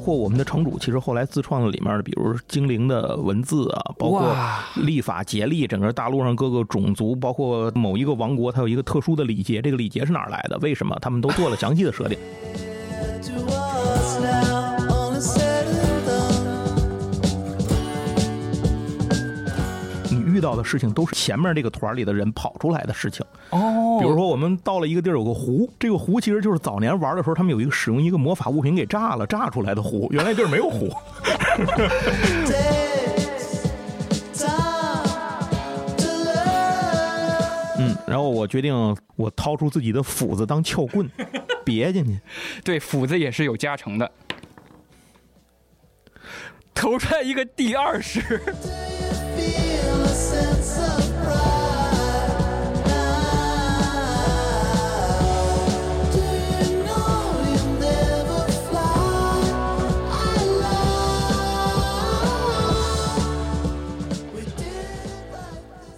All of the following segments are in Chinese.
包括我们的城主，其实后来自创了里面的，比如精灵的文字啊，包括哇历法节历，整个大陆上各个种族，包括某一个王国，它有一个特殊的礼节，这个礼节是哪儿来的？为什么？他们都做了详细的设定。遇到的事情都是前面这个团里的人跑出来的事情。哦，比如说，我们到了一个地儿，有个湖，这个湖其实就是早年玩的时候，他们有一个使用一个魔法物品给炸了，炸出来的湖。原来地儿没有湖。嗯，然后我决定，我掏出自己的斧子当撬棍，别进去。对，斧子也是有加成的，投出来一个第二十，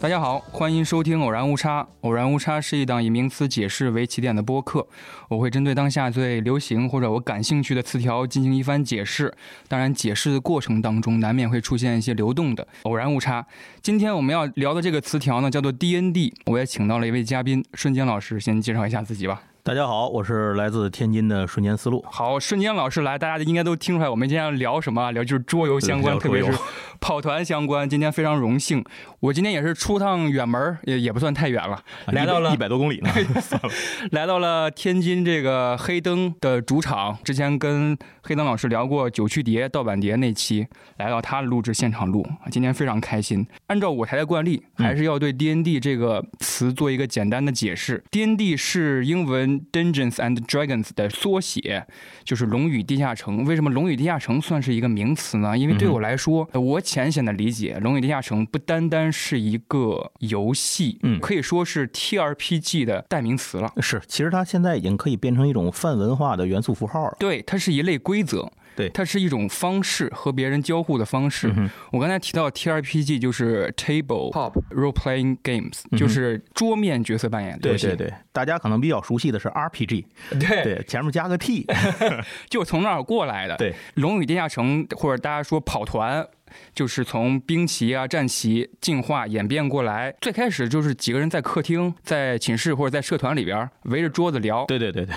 大家好，欢迎收听《偶然误差》。偶然误差是一档以名词解释为起点的播客，我会针对当下最流行或者我感兴趣的词条进行一番解释。当然，解释的过程当中难免会出现一些流动的偶然误差。今天我们要聊的这个词条呢，叫做 DND。我也请到了一位嘉宾，瞬间老师，先介绍一下自己吧。大家好，我是来自天津的瞬间思路。好，瞬间老师来，大家应该都听出来，我们今天要聊什么啊？聊就是桌游相关，特别是跑团相关。今天非常荣幸，我今天也是出趟远门，也也不算太远了，来到了啊一百多公里呢。来到了天津这个黑灯的主场。之前跟黑灯老师聊过九曲碟、盗版碟那期，来到他的录制现场录，今天非常开心。按照舞台的惯例，还是要对 D N D 这个词做一个简单的解释。D N D 是英文 Dungeons and Dragons 的缩写，就是《龙与地下城》。为什么《龙与地下城》算是一个名词呢？因为对我来说，我浅显的理解，《龙与地下城》不单单是一个游戏，嗯可以说是 T R P G 的代名词了。是，其实它现在已经可以变成一种泛文化的元素符号了。对，它是一类规则，对它是一种方式和别人交互的方式。嗯我刚才提到 T R P G 就是 Table Pop Role Playing Games，、嗯就是桌面角色扮演的游戏。对对对，大家可能比较熟悉的是 RPG，对对，前面加个 T，就从那儿过来的。对，龙与地下城或者大家说跑团。就是从兵棋啊、战棋进化演变过来，最开始就是几个人在客厅、在寝室或者在社团里边围着桌子聊，对对对对，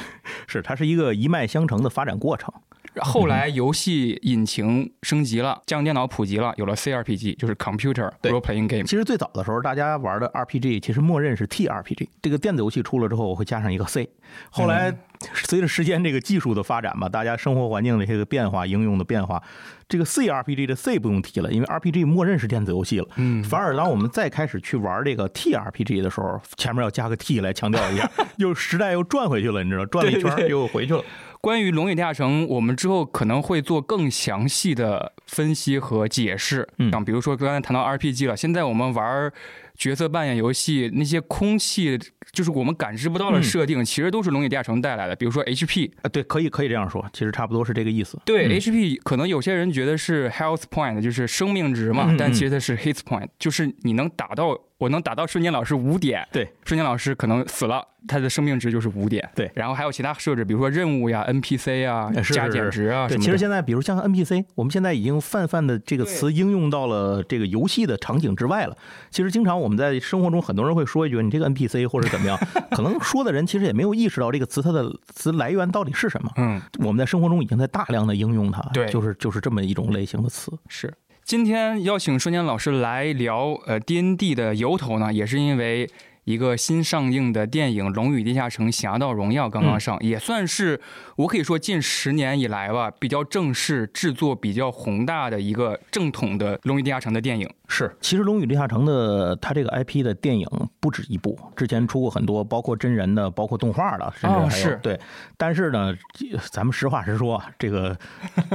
是它是一个一脉相承的发展过程。后来游戏引擎升级了，家用电脑普及了，有了 CRPG，就是 Computer 对 Role Playing Game。其实最早的时候，大家玩的 RPG 其实默认是 TRPG。这个电子游戏出了之后，我会加上一个 C。后来随着时间这个技术的发展吧，大家生活环境的这个变化、应用的变化，这个 CRPG 的 C 不用提了，因为 RPG 默认是电子游戏了。嗯反而当我们再开始去玩这个 TRPG 的时候，前面要加个 T 来强调一下，又时代又转回去了，你知道，转了一圈又回去了。关于《龙与地下城》，我们之后可能会做更详细的分析和解释。嗯像比如说刚才谈到 RPG 了，现在我们玩角色扮演游戏，那些空气就是我们感知不到的嗯设定，其实都是《龙与地下城》带来的。比如说 HP，啊，对，可以可以这样说，其实差不多是这个意思。对、嗯 HP，可能有些人觉得是 health point，就是生命值嘛，但其实它是 hit point，就是你能打到我能打到瞬间老师五点，对，瞬间老师可能死了，他的生命值就是五点。对然后还有其他设置，比如说任务呀、NPC 啊加减值啊对，什么的。其实现在比如像 NPC，我们现在已经泛泛的这个词应用到了这个游戏的场景之外了。其实经常我们在生活中，很多人会说一句：“你这个 NPC 或者怎么样。”可能说的人其实也没有意识到这个词它的词来源到底是什么。嗯，我们在生活中已经在大量的应用它，对就是就是这么一种类型的词。是。今天邀请瞬间老师来聊呃 D N D 的由头呢，也是因为一个新上映的电影《龙与地下城：侠盗荣耀》刚刚上，也算是我可以说近十年以来吧比较正式、制作比较宏大的一个正统的《龙与地下城》的电影。是，其实《龙与地下城》的它这个 IP 的电影不止一部，之前出过很多，包括真人的，包括动画的，甚至还有、哦是对。但是呢，咱们实话实说啊，这个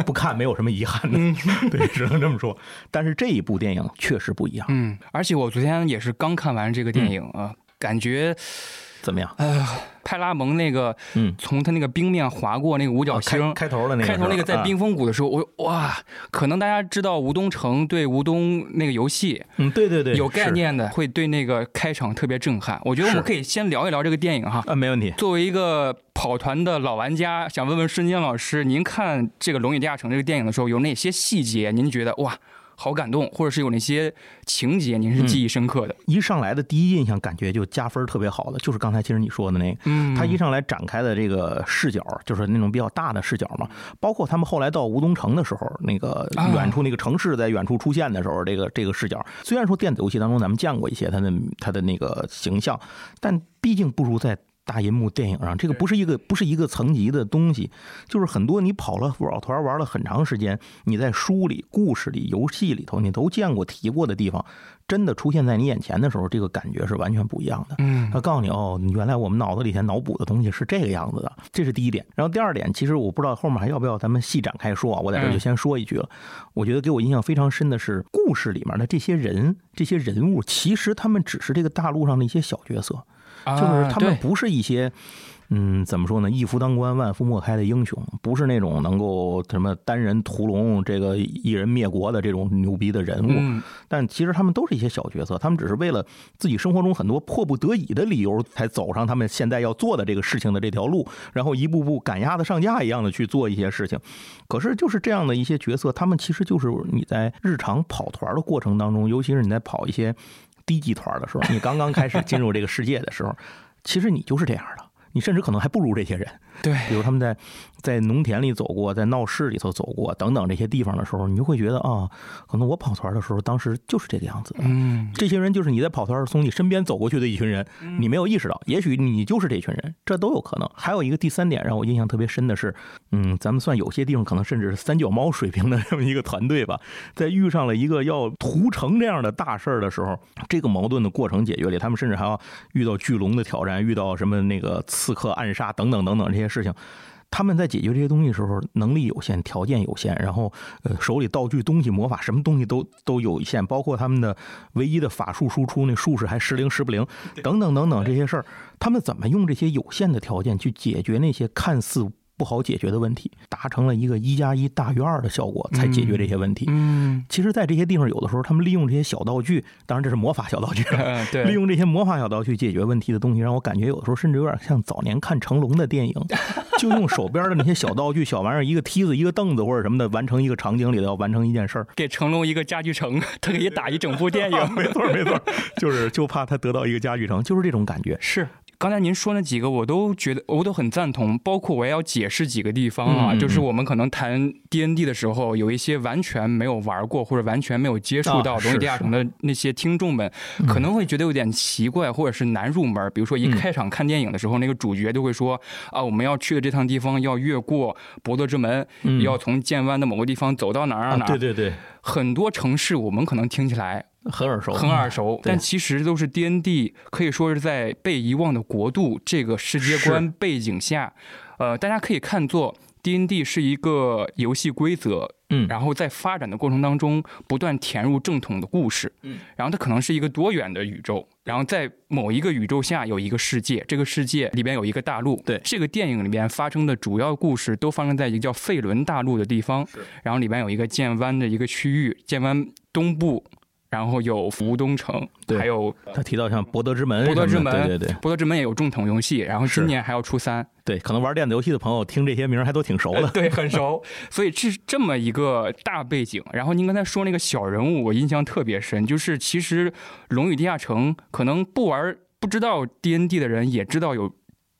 不看没有什么遗憾的，对，只能这么说。但是这一部电影确实不一样。嗯，而且我昨天也是刚看完这个电影啊、感觉怎么样？派拉蒙那个嗯，从他那个冰面划过那个五角啊开星。开头的那个，开头那个在啊冰封谷的时候，我哇，可能大家知道吴东城对吴东那个游戏嗯，对对对，有概念的，会对那个开场特别震撼。我觉得我们可以先聊一聊这个电影哈。啊，没问题。作为一个跑团的老玩家，想问问瞬间老师，您看这个《龙与地下城》这个电影的时候，有哪些细节您觉得哇好感动，或者是有哪些情节您是记忆深刻的？一上来的第一印象感觉就加分特别好的，就是刚才其实你说的那个，嗯他一上来展开的这个视角，就是那种比较大的视角嘛。包括他们后来到吴东城的时候，那个啊远处那个城市在远处出现的时候，这个这个视角，虽然说电子游戏当中咱们见过一些他的他的那个形象，但毕竟不如在。大银幕电影上，这个不是一个不是一个层级的东西，就是很多你跑了跑团玩了很长时间，你在书里、故事里、游戏里头你都见过提过的地方，真的出现在你眼前的时候，这个感觉是完全不一样的。嗯他告诉你哦，原来我们脑子里头脑补的东西是这个样子的，这是第一点。然后第二点，其实我不知道后面还要不要咱们细展开说啊，我在这儿就先说一句了。我觉得给我印象非常深的是，故事里面的这些人、这些人物，其实他们只是这个大陆上的一些小角色，就是他们不是一些。嗯，怎么说呢？一夫当关，万夫莫开的英雄，不是那种能够什么单人屠龙、这个一人灭国的这种牛逼的人物。嗯但其实他们都是一些小角色，他们只是为了自己生活中很多迫不得已的理由，才走上他们现在要做的这个事情的这条路，然后一步步赶鸭子上架一样的去做一些事情。可是就是这样的一些角色，他们其实就是你在日常跑团的过程当中，尤其是你在跑一些低级团的时候，你刚刚开始进入这个世界的时候，其实你就是这样的。你甚至可能还不如这些人，对比如他们在在农田里走过，在闹市里头走过等等这些地方的时候，你就会觉得啊，可能我跑团的时候，当时就是这个样子的。嗯这些人就是你在跑团从你身边走过去的一群人，你没有意识到，也许你就是这群人，这都有可能。还有一个第三点让我印象特别深的是，嗯，咱们算有些地方可能甚至是三脚猫水平的这么一个团队吧，在遇上了一个要屠城这样的大事儿的时候，这个矛盾的过程解决里，他们甚至还要遇到巨龙的挑战，遇到什么那个刺客暗杀等等等等这些事情。他们在解决这些东西的时候，能力有限，条件有限，然后呃手里道具、东西、魔法，什么东西都都有限，包括他们的唯一的法术输出，那术士还时灵时不灵，等等等等这些事儿，他们怎么用这些有限的条件去解决那些看似不好解决的问题，达成了一个一加一大于二的效果，才解决这些问题。嗯，其实，在这些地方，有的时候他们利用这些小道具，当然这是魔法小道具，呃 对，利用这些魔法小道具解决问题的东西，让我感觉有的时候甚至有点像早年看成龙的电影，就用手边的那些小道具、小玩意儿，一个梯子、一个凳子或者什么的，完成一个场景里的要完成一件事儿。给成龙一个家具城，他可以打一整部电影。没错，没错，就是就怕他得到一个家具城，就是这种感觉。是。刚才您说那几个，我都觉得我都很赞同，包括我也要解释几个地方啊，就是我们可能谈 D N D 的时候，有一些完全没有玩过或者完全没有接触到啊《龙与地下城》的那些听众们，可能会觉得有点奇怪，或者是难入门。比如说一嗯。开场看电影的时候，那个主角就会说啊，我们要去的这趟地方要越过博德之门，嗯。要从剑湾的某个地方走到哪儿哪儿啊，儿。对对对，很多城市我们可能听起来很耳熟，很耳熟，对。但其实都是 D N D 可以说是在被遗忘的国度这个世界观背景下，呃，大家可以看作 D N D 是一个游戏规则，嗯，然后在发展的过程当中不断填入正统的故事，嗯，然后它可能是一个多元的宇宙，然后在某一个宇宙下有一个世界，这个世界里边有一个大陆，对。这个电影里边发生的主要故事都发生在一个叫费伦大陆的地方，然后里边有一个剑湾的一个区域，剑湾东部。然后有吴东城，还有他提到像博德之门博德之门对对对博德之门也有重统游戏，然后今年还要出三，对，可能玩电子游戏的朋友听这些名儿还都挺熟的。对，很熟。所以是这么一个大背景。然后您刚才说那个小人物，我印象特别深，就是其实《龙与地下城》可能不玩不知道 D N D 的人也知道有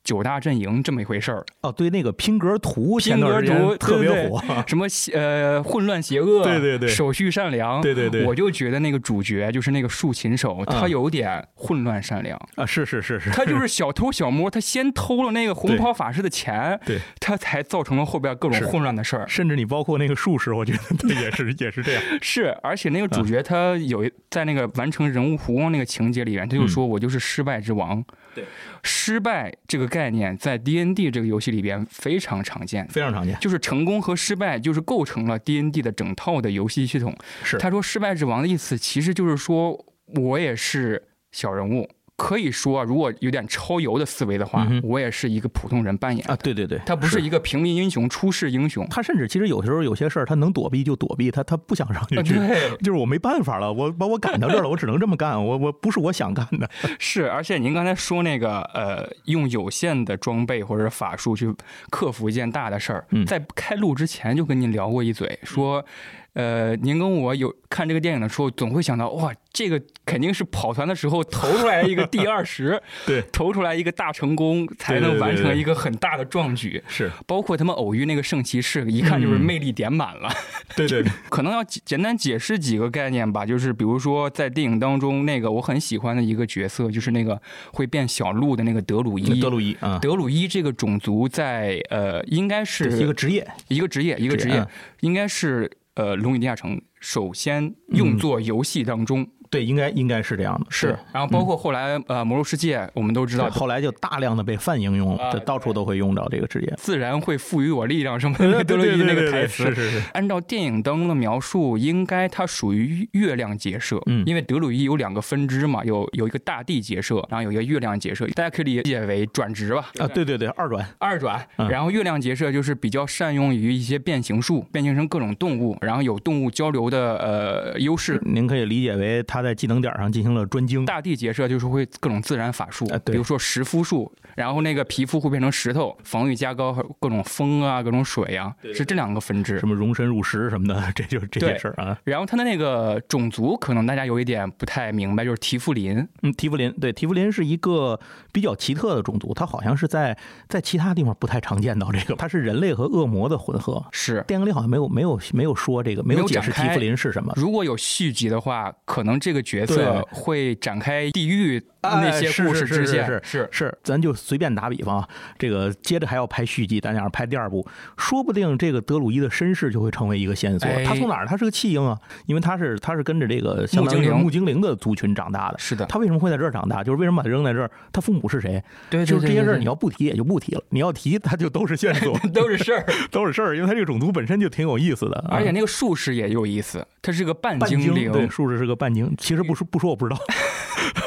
九大阵营这么一回事儿，哦，对，那个拼格图拼格图特别对对火，什么邪呃混乱邪恶，对对对手续善良，对对对我就觉得那个主角就是那个竖琴手，他有点混乱善良。啊，是是是是，他就是小偷小摸，他先偷了那个红袍法师的钱，对，他才造成了后边各种混乱的事儿。甚至你包括那个术士，我觉得也是也是这样。是，而且那个主嗯角他有一在那个完成人物弧光那个情节里面，他就说我就是失败之王。嗯对，失败这个概念在 D N D 这个游戏里边非常常见。非常常见，就是成功和失败，就是构成了 D N D 的整套的游戏系统。是他说“失败之王”的意思，其实就是说我也是小人物，可以说啊，如果有点超游的思维的话，嗯我也是一一个普通人扮演啊，对对对，他不是一个平民英雄、出世英雄。他甚至其实有时候有些事儿他能躲避就躲避，他他不想上去去，对，就是我没办法了，我把我赶到这儿了，我只能这么干，我我不是我想干的。是，而且您刚才说那个呃，用有限的装备或者法术去克服一件大的事儿，嗯在开录之前就跟您聊过一嘴，说。呃，您跟我有看这个电影的时候，总会想到，哇，这个肯定是跑团的时候投出来一个第二十，对，投出来一个大成功，才能完成一个很大的壮举。是包括他们偶遇那个圣骑士，一看就是魅力点满了。对对对，可能要简简单解释几个概念吧，就是比如说在电影当中，那个我很喜欢的一个角色，就是那个会变小鹿的那个德鲁伊。德鲁伊啊，德鲁伊这个种族在呃，应该是一个职业，一个职业，一个职业应该是呃，龙与地下城首先用作游戏当中对，应该应该是这样的，是，然后包括后来呃，魔兽世界我们都知道，对后来就大量的被泛应用，啊这到处都会用到这个职业。自然会赋予我力量什么的，德鲁伊那个台词是是是，按照电影当中的描述，应该它属于月亮结社，嗯因为德鲁伊有两个分支嘛，有有一个大地结社，然后有一个月亮结社，大家可以理解为转职吧。啊，对对对，二转，二转，嗯然后月亮结社就是比较善用于一些变形术，变形成各种动物，然后有动物交流的呃优势。您可以理解为他在技能点上进行了专精。大地结社就是会各种自然法术比如说石肤术，然后那个皮肤会变成石头，防御加高，各种风啊，各种水啊，是这两个分支什。么容身入石什么的，这就是这些事儿啊。然后他的那个种族可能大家有一点不太明白，就是提夫林。嗯，提夫林对提夫林是一个比较奇特的种族，它好像是在在其他地方不太常见到这个，它是人类和恶魔的混合。是，电影里好像没有没有没有说这个，没没有解释提夫林是什么。如果有续集的话，可能这个角色会展开地狱哎那些故事支线。是是是，咱就随便打比方啊，这个接着还要拍续集，咱俩拍第二部，说不定这个德鲁伊的身世就会成为一个线索。哎他从哪儿？他是个弃婴啊，因为他是他是跟着这个相当于木精灵木精灵的族群长大的。是的，他为什么会在这儿长大？就是为什么把他扔在这儿？他父母是谁？对就是这些事儿，你要要不提也就不提了，你要提，他就都是线索，都是事儿。都是事儿，因为他这个种族本身就挺有意思的。啊而且那个术士也有意思，他是个半精灵，对，术士是个半精，其实不说不说我不知道，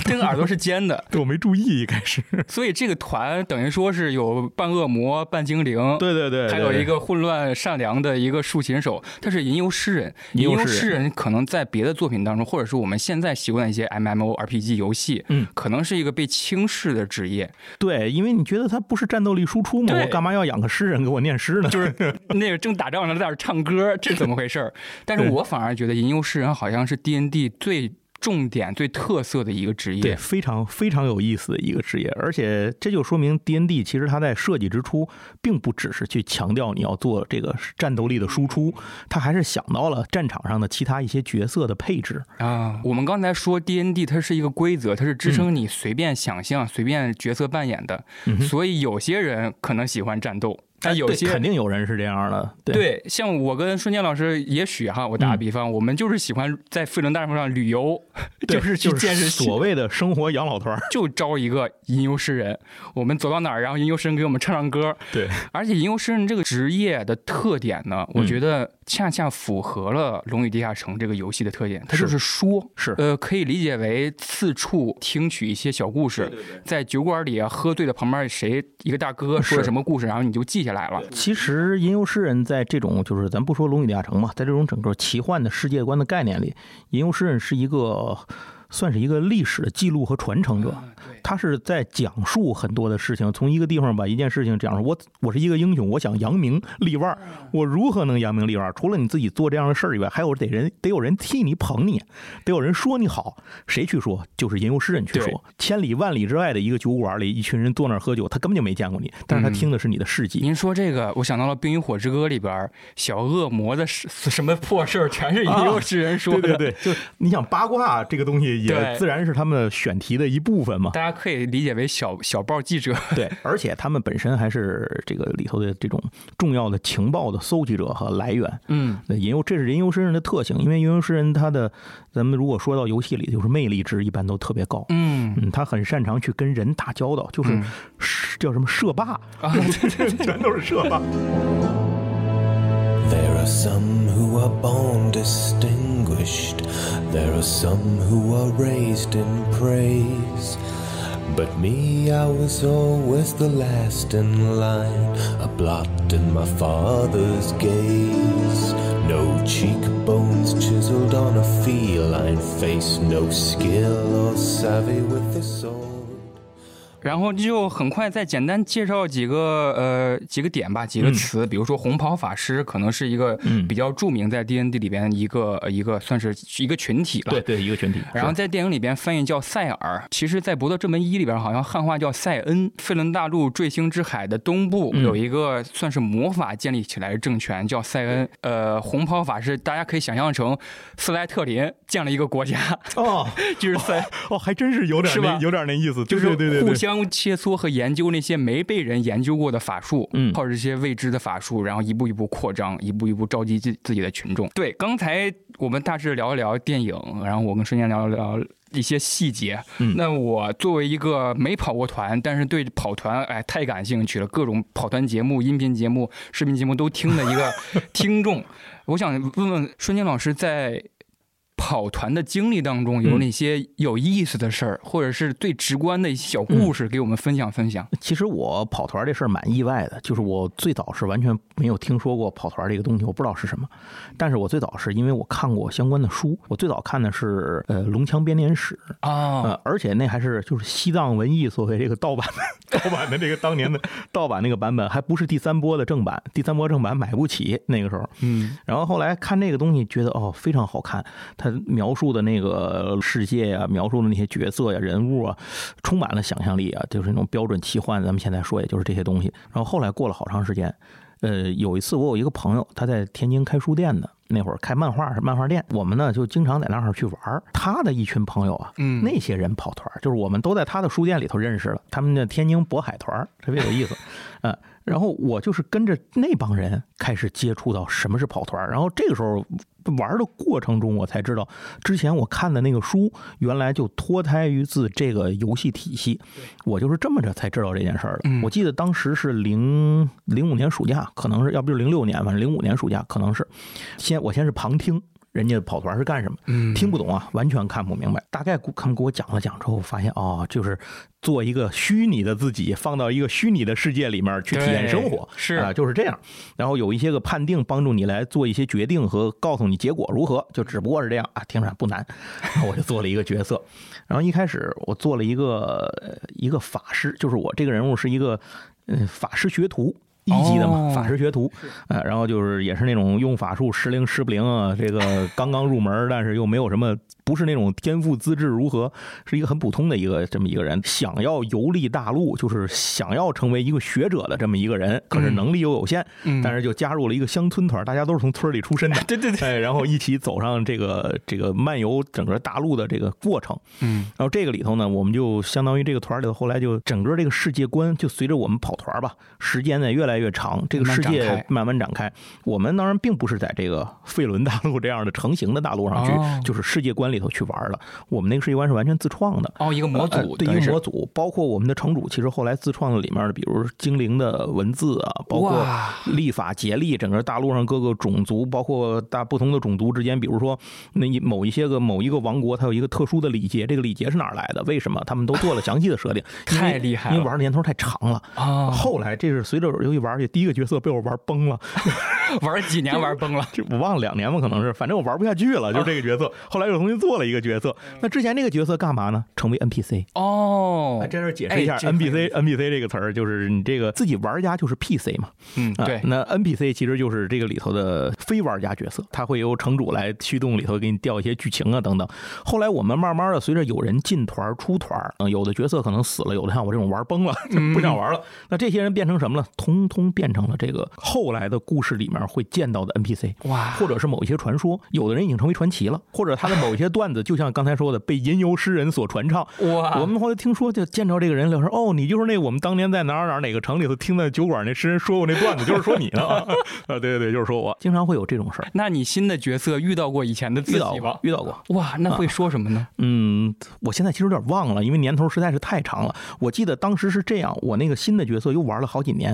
这个耳朵是尖的，对我没注意一开始。所以这个团等于说是有半恶魔、半精灵，对对对，还有一个混乱善良的一个竖琴手，他是吟游诗人。吟游诗人可能在别的作品当中，或者是我们现在习惯的一些 MMORPG 游戏，嗯，可能是一个被轻视的职业，对，因为你觉得他不是战斗力输出吗？我干嘛要养个诗人给我念诗呢？就是 那个正打仗呢，在那儿唱歌，这怎么回事？但是我反而觉得吟游诗人好像是 D N D 最重点、最特色的一个职业。对，非常非常有意思的一个职业，而且这就说明 D N D 其实它在设计之初，并不只是去强调你要做这个战斗力的输出，它还是想到了战场上的其他一些角色的配置。啊，我们刚才说 D N D 它是一个规则，它是支撑你随便想象、随便角色扮演的，嗯所以有些人可能喜欢战斗，但有对些肯定有人是这样的，对对，像我跟孙健老师，也许哈，我打个比方，我们就是喜欢在飞轮大树上旅游，对就是去见识所谓的生活养老团。就招一个吟游诗人，我们走到哪儿，然后吟游诗人给我们唱唱歌。对，而且吟游诗人这个职业的特点呢，嗯我觉得恰恰符合了《龙与地下城》这个游戏的特点，它就是说，是呃，可以理解为四处听取一些小故事，在酒馆里啊，喝醉的，旁边谁一个大哥说了什么故事，然后你就记下来来了。其实吟游诗人在这种就是咱不说龙与地下城嘛，在这种整个奇幻的世界观的概念里，吟游诗人是一个算是一个历史的记录和传承者。他是在讲述很多的事情，从一个地方把一件事情讲述。我我是一个英雄，我想扬名立万，我如何能扬名立万？除了你自己做这样的事儿以外，还有得人得有人替你捧你，得有人说你好。谁去说？就是吟游诗人去说。千里万里之外的一个酒馆里，一群人坐那儿喝酒，他根本就没见过你，但是他嗯听的是你的事迹。您说这个，我想到了《冰与火之歌》里边小恶魔的什什么破事儿，全是吟游诗人说的。对对对，就你想八卦这个东西，也自然是他们选题的一部分嘛。大家可以理解为小小报记者。对，而且他们本身还是这个里头的这种重要的情报的搜集者和来源。嗯，对吟游，这是吟游诗人的特性，因为吟游诗人他的，咱们如果说到游戏里，就是魅力值一般都特别高。嗯嗯，他很擅长去跟人打交道，就是嗯叫什么社霸，啊，全都是社霸。There are some who are born distinguished. There are some who are raised in praise. But me, I was always the last in line, a blot in my father's gaze. No cheekbones chiseled on a feline face, no skill or savvy with the sword. 然后就很快再简单介绍几个呃几个点吧，几个词，比如说红袍法师可能是一个嗯比较著名在 D N D 里边一个呃一个算是一个群体了。对对，一个群体。然后在电影里边翻译叫塞尔，其实，在《博德之门一》里边好像汉化叫塞恩。费伦大陆坠星之海的东部嗯有一个算是魔法建立起来的政权叫塞恩。呃，红袍法师大家可以想象成斯莱特林建了一个国家，哦 就是塞。哦，还真是有点是吧那有点那意思，就是对对对对对。切磋和研究那些没被人研究过的法术，嗯靠着这些未知的法术，然后一步一步扩张，一步一步召集自自己的群众。对，刚才我们大致聊一聊电影，然后我跟孙健聊一聊一些细节。嗯那我作为一个没跑过团，但是对跑团哎太感兴趣了，各种跑团节目、音频节目、视频节目都听的一个 听众，我想问问孙健老师在。跑团的经历当中有哪些有意思的事儿，或者是最直观的一些小故事，给我们分享分享？其实我跑团这事儿蛮意外的，就是我最早是完全没有听说过跑团这个东西，我不知道是什么。但是我最早是因为我看过相关的书，我最早看的是呃《龙枪编年史》，啊，呃，而且那还是就是西藏文艺所谓这个盗版的 盗版的这个当年的盗版那个版本，还不是第三波的正版，第三波正版买不起那个时候。嗯，然后后来看这个东西，觉得哦非常好看，它描述的那个世界呀、描述的那些角色呀、人物啊，充满了想象力啊，就是那种标准奇幻。咱们现在说，也就是这些东西。然后后来过了好长时间，呃，有一次我有一个朋友，他在天津开书店的，那会儿开漫画漫画店，我们呢就经常在那儿去玩儿。他的一群朋友啊，嗯那些人跑团，就是我们都在他的书店里头认识了，他们的天津渤海团特别有意思，呃，然后我就是跟着那帮人开始接触到什么是跑团儿，然后这个时候玩的过程中，我才知道之前我看的那个书原来就脱胎于自这个游戏体系，我就是这么着才知道这件事儿的。嗯我记得当时是零零五年暑假，可能是要不就是零六年，反正零五年暑假可能是先我先是旁听。人家跑团是干什么？嗯听不懂啊，完全看不明白。大概他们给我讲了讲之后，发现哦，就是做一个虚拟的自己，放到一个虚拟的世界里面去体验生活，是啊、就是这样。然后有一些个判定，帮助你来做一些决定和告诉你结果如何，就只不过是这样啊，听着不难。然 后我就做了一个角色，然后一开始我做了一个呃一个法师，就是我这个人物是一个嗯法师学徒。一级的嘛，哦。法师学徒，呃，然后就是也是那种用法术时灵时不灵啊，这个刚刚入门，但是又没有什么，不是那种天赋资质如何，是一个很普通的一个这么一个人，想要游历大陆，就是想要成为一个学者的这么一个人，可是能力又有限，嗯。但是就加入了一个乡村团，大家都是从村里出身的，对 对对，哎，然后一起走上这个这个漫游整个大陆的这个过程。嗯。然后这个里头呢，我们就相当于这个团里头，后来就整个这个世界观就随着我们跑团吧，时间呢越来越长，这个世界慢慢展开。我们当然并不是在这个费伦大陆这样的成型的大陆上去，哦。就是世界观里头去玩了。我们那个世界观是完全自创的。哦，一个模呃组，对一个模组，包括我们的城主，其实后来自创的里面的，比如精灵的文字啊，包括哇历法节力，整个大陆上各个种族，包括大不同的种族之间，比如说那一某一些个某一个王国，它有一个特殊的礼节，这个礼节是哪儿来的？为什么？他们都做了详细的设定，太厉害了因为玩的年头太长了。啊，后来这是随着游戏玩去，第一个角色被我玩崩了，玩几年玩崩了，就我忘了两年吧，可能是，反正我玩不下去了，就这个角色。后来又重新做了一个角色，那之前那个角色干嘛呢？成为 NPC。哦哎，，这是解释一下 NPC NPC 这个词儿，就是你这个自己玩家就是 PC 嘛，啊嗯对，那 NPC 其实就是这个里头的非玩家角色，他会由城主来驱动里头给你调一些剧情啊等等。后来我们慢慢的随着有人进团出团，嗯，有的角色可能死了，有的像我这种玩崩了，不想玩了。那这些人变成什么了？通通变成了这个后来的故事里面会见到的 NPC。哇，或者是某一些传说，有的人已经成为传奇了，或者他的某一些段子，就像刚才说的，被吟游诗人所传唱。哇，我们后来听说，就见着这个人聊说，哦，你就是那我们当年在哪儿哪儿哪个城里头听的酒馆那诗人说过那段子，就是说你呢啊，啊，对对对，就是说我，经常会有这种事儿，那你新的角色遇到过以前的自己吗，？遇到过。哇，那会说什么呢？嗯，我现在其实有点忘了，因为年头实在是太长了。我记得当时是这样，我那个新的角色又玩了好几年，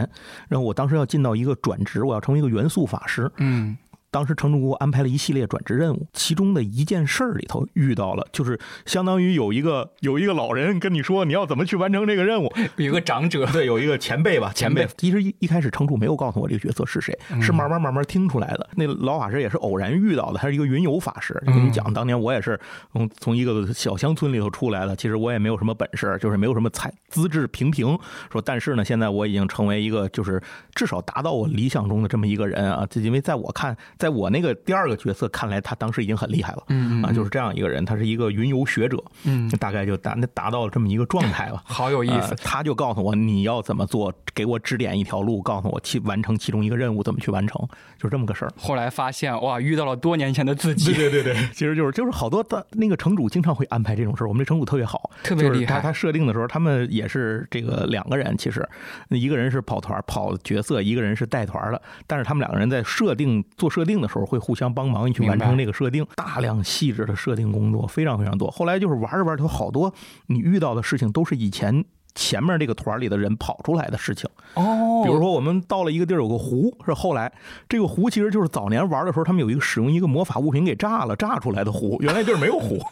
然后我当时要进到一个转职，我要成为一个元素法师。嗯当时城主给我安排了一系列转职任务，其中的一件事儿里头遇到了，就是相当于有一个有一个老人跟你说你要怎么去完成这个任务，有个长者，对，有一个前辈吧，前辈。其实一一开始城主没有告诉我这个角色是谁，是慢慢慢慢听出来的。那老法师也是偶然遇到的，他是一个云游法师。就跟你讲，当年我也是从从一个小乡村里头出来的，其实我也没有什么本事，就是没有什么才资质平平。说但是呢，现在我已经成为一个就是至少达到我理想中的这么一个人啊。这因为在我看，在我那个第二个角色看来，他当时已经很厉害了。啊，就是这样一个人，他是一个云游学者，嗯，大概就达达到了这么一个状态了。好有意思呃。他就告诉我你要怎么做，给我指点一条路，告诉我去完成其中一个任务怎么去完成，就是这么个事儿。后来发现，哇，遇到了多年前的自己。对对对，其实就是就是好多的那个城主经常会安排这种事儿，我们这城主特别好，特别厉害他设定的时候，他们也是这个两个人，其实一个人是跑团跑角色，一个人是带团的，但是他们两个人在设定做设定的时候会互相帮忙，一起完成那个设定，大量细致的设定工作非常非常多。后来就是玩着玩着，有好多你遇到的事情都是以前。前面这个团里的人跑出来的事情，哦，比如说我们到了一个地儿有个湖，是后来这个湖其实就是早年玩的时候，他们有一个使用一个魔法物品给炸了，炸出来的湖，原来地儿没有湖。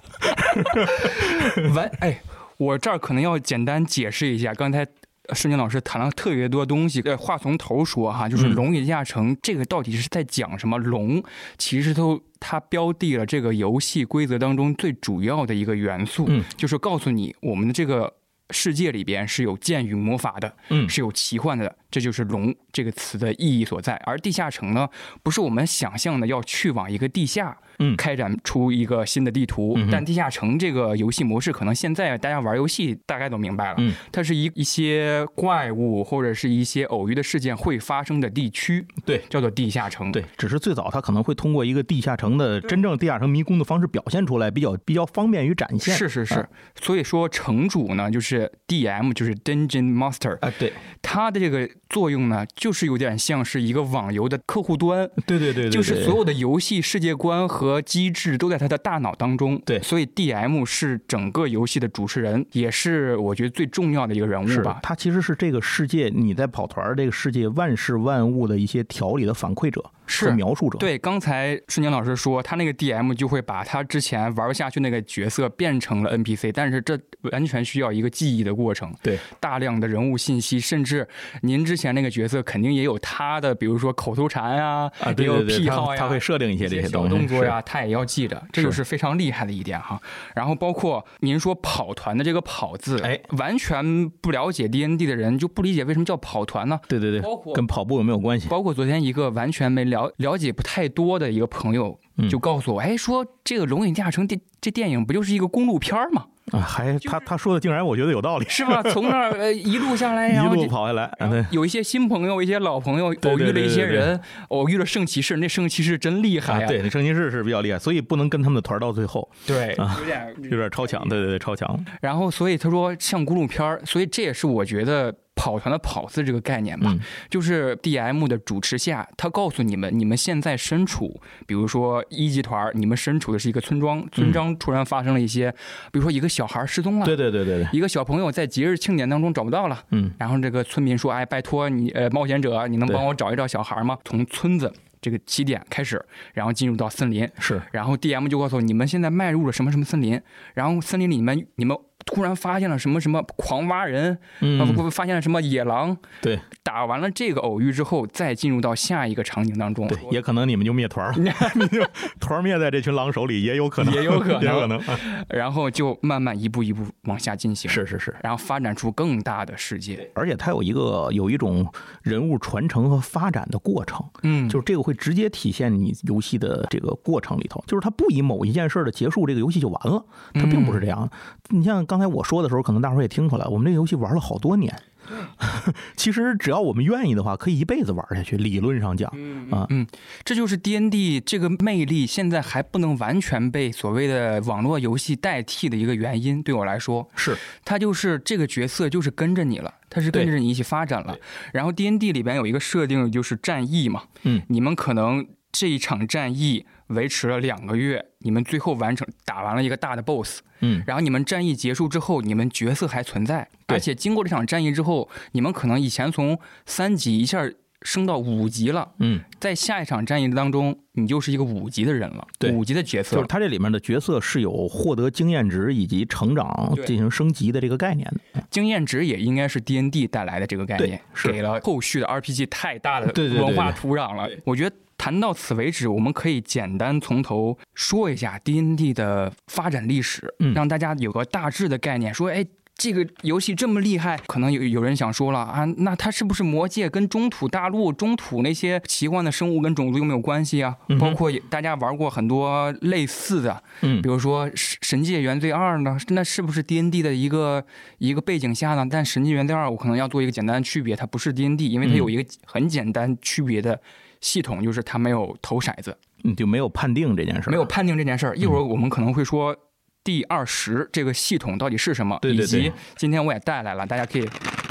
完，哎，我这儿可能要简单解释一下，刚才。瞬间老师谈了特别多东西，呃，话从头说哈，就是《嗯龙与地下城》这个到底是在讲什么？龙其实都它标的了这个游戏规则当中最主要的一个元素，嗯就是告诉你我们的这个世界里边是有剑与魔法的，嗯是有奇幻的，这就是“龙”这个词的意义所在。而地下城呢，不是我们想象的要去往一个地下，嗯。开展出一个新的地图。嗯但地下城这个游戏模式，可能现在大家玩游戏大概都明白了，嗯。它是一一些怪物或者是一些偶遇的事件会发生的地区，对。叫做地下城。对，只是最早它可能会通过一个地下城的真正地下城迷宫的方式表现出来，比较比较方便于展现。是是是。啊，所以说城主呢，就是 DM，就是 Dungeon Master，啊，对。它的这个作用呢，就是有点像是一个网游的客户端，对对对对，就是所有的游戏世界观和机制都在他的大脑当中。对所以 DM 是整个游戏的主持人，也是我觉得最重要的一个人物吧。他其实是这个世界你在跑团儿这个世界万事万物的一些条理的反馈者是描述者。对，刚才瞬间老师说，他那个 DM 就会把他之前玩不下去那个角色变成了 NPC，但是这完全需要一个记忆的过程，对大量的人物信息，甚至您之前那个角色肯定也有他的，比如说口头禅呀，啊，对也有癖好呀，他会设定一些这一些小动作呀，他也要记着，这就是非常厉害的一点哈。然后包括您说跑团的这个“跑”字，哎，完全不了解 D N D 的人就不理解为什么叫跑团呢？对对对包括，跟跑步有没有关系？包括昨天一个完全没了了解不太多的一个朋友嗯就告诉我，哎，说这个《龙影地下城》这这电影不就是一个公路片儿吗？啊，还他他说的竟然我觉得有道理，是吧？从那儿呃一路下来，一路跑下来，有一些新朋友，一些老朋友，偶遇了一些人，偶遇了圣骑士，那圣骑士真厉害啊，呀！对，那圣骑士是比较厉害，所以不能跟他们的团到最后，对啊有点有点超强，对对对，超强。然后，所以他说像公路片儿，所以这也是我觉得跑团的“跑”字这个概念吧，嗯。就是 DM 的主持下，他告诉你们，你们现在身处，比如说一级团儿，你们身处的是一个村庄，村庄突然发生了一些，比如说一个小孩失踪了，对对对对。对，一个小朋友在节日庆典当中找不到了，嗯。然后这个村民说：“哎，拜托你，呃，冒险者，你能帮我找一找小孩吗？”从村子这个起点开始，然后进入到森林，是。然后 DM 就告诉你们现在迈入了什么什么森林，然后森林里面你们突然发现了什么什么狂挖人，啊嗯，发现了什么野狼，对。打完了这个偶遇之后，再进入到下一个场景当中，对，也可能你们就灭团 你就 团灭在这群狼手里，也有可能，也有可能。也有可能，啊然后就慢慢一步一步往下进行，是是是。然后发展出更大的世界，而且它有一个有一种人物传承和发展的过程，嗯，就是这个会直接体现你游戏的这个过程里头，就是它不以某一件事的结束，这个游戏就完了，它并不是这样。你像刚才我说的时候，可能大伙儿也听出来，我们这个游戏玩了好多年。其实只要我们愿意的话，可以一辈子玩下去。理论上讲，啊嗯，这就是 D N D 这个魅力，现在还不能完全被所谓的网络游戏代替的一个原因。对我来说，是它就是这个角色就是跟着你了，它是跟着你一起发展了。然后 D N D 里边有一个设定就是战役嘛，嗯，你们可能这一场战役维持了两个月，你们最后完成打完了一个大的 BOSS，嗯，然后你们战役结束之后，你们角色还存在，对。而且经过这场战役之后，你们可能以前从三级一下升到五级了，嗯，在下一场战役当中，你就是一个五级的人了，对。五级的角色。就是它这里面的角色是有获得经验值以及成长进行升级的这个概念的。经验值也应该是 D N D 带来的这个概念给了后续的 R P G 太大的文化对土壤了。我觉得谈到此为止，我们可以简单从头说一下 D N D 的发展历史，嗯让大家有个大致的概念。说，哎。这个游戏这么厉害，可能有有人想说了啊，那它是不是魔界跟中土大陆、中土那些奇幻的生物跟种族有没有关系啊？嗯包括大家玩过很多类似的，嗯比如说《神神界原罪二》呢，那是不是 D N D 的一个一个背景下呢？但《神界原罪二》我可能要做一个简单的区别，它不是 D N D，因为它有一个很简单区别的系统，就是它没有投骰子，你就没有判定这件事儿，没有判定这件事儿。一会儿我们可能会说。第二十这个系统到底是什么？对对对以及今天我也带来了，大家可以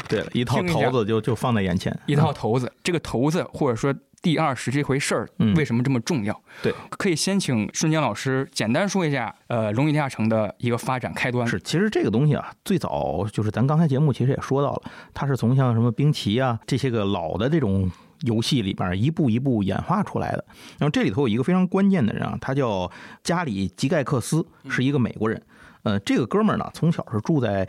对了，一套骰子就就放在眼前，一套骰子。这个骰子或者说第二十这回事儿嗯为什么这么重要？对，可以先请瞬间老师简单说一下，呃，龙与地下城的一个发展开端。是，其实这个东西啊，最早就是咱刚才节目其实也说到了，它是从像什么兵棋啊这些个老的这种游戏里边一步一步演化出来的。然后这里头有一个非常关键的人啊，他叫加里吉盖克斯，是一个美国人。呃，这个哥们儿呢，从小是住在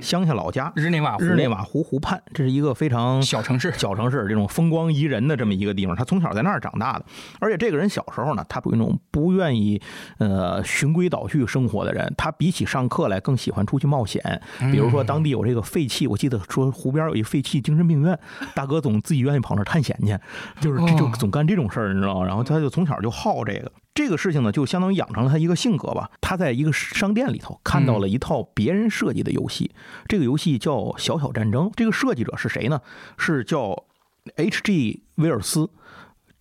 乡下老家日内瓦湖日内瓦湖湖畔，这是一个非常小城市，小城市这种风光宜人的这么一个地方，他从小在那儿长大的。而且这个人小时候呢，他属于那种不愿意呃循规蹈矩生活的人，他比起上课来更喜欢出去冒险。比如说当地有这个废弃，我记得说湖边有一废弃精神病院，大哥总自己愿意跑那儿探险去，就是这就哦总干这种事儿，你知道吗？然后他就从小就好这个。这个事情呢，就相当于养成了他一个性格吧。他在一个商店里头看到了一套别人设计的游戏，这个游戏叫《小小战争》。这个设计者是谁呢？是叫 H.G. 威尔斯。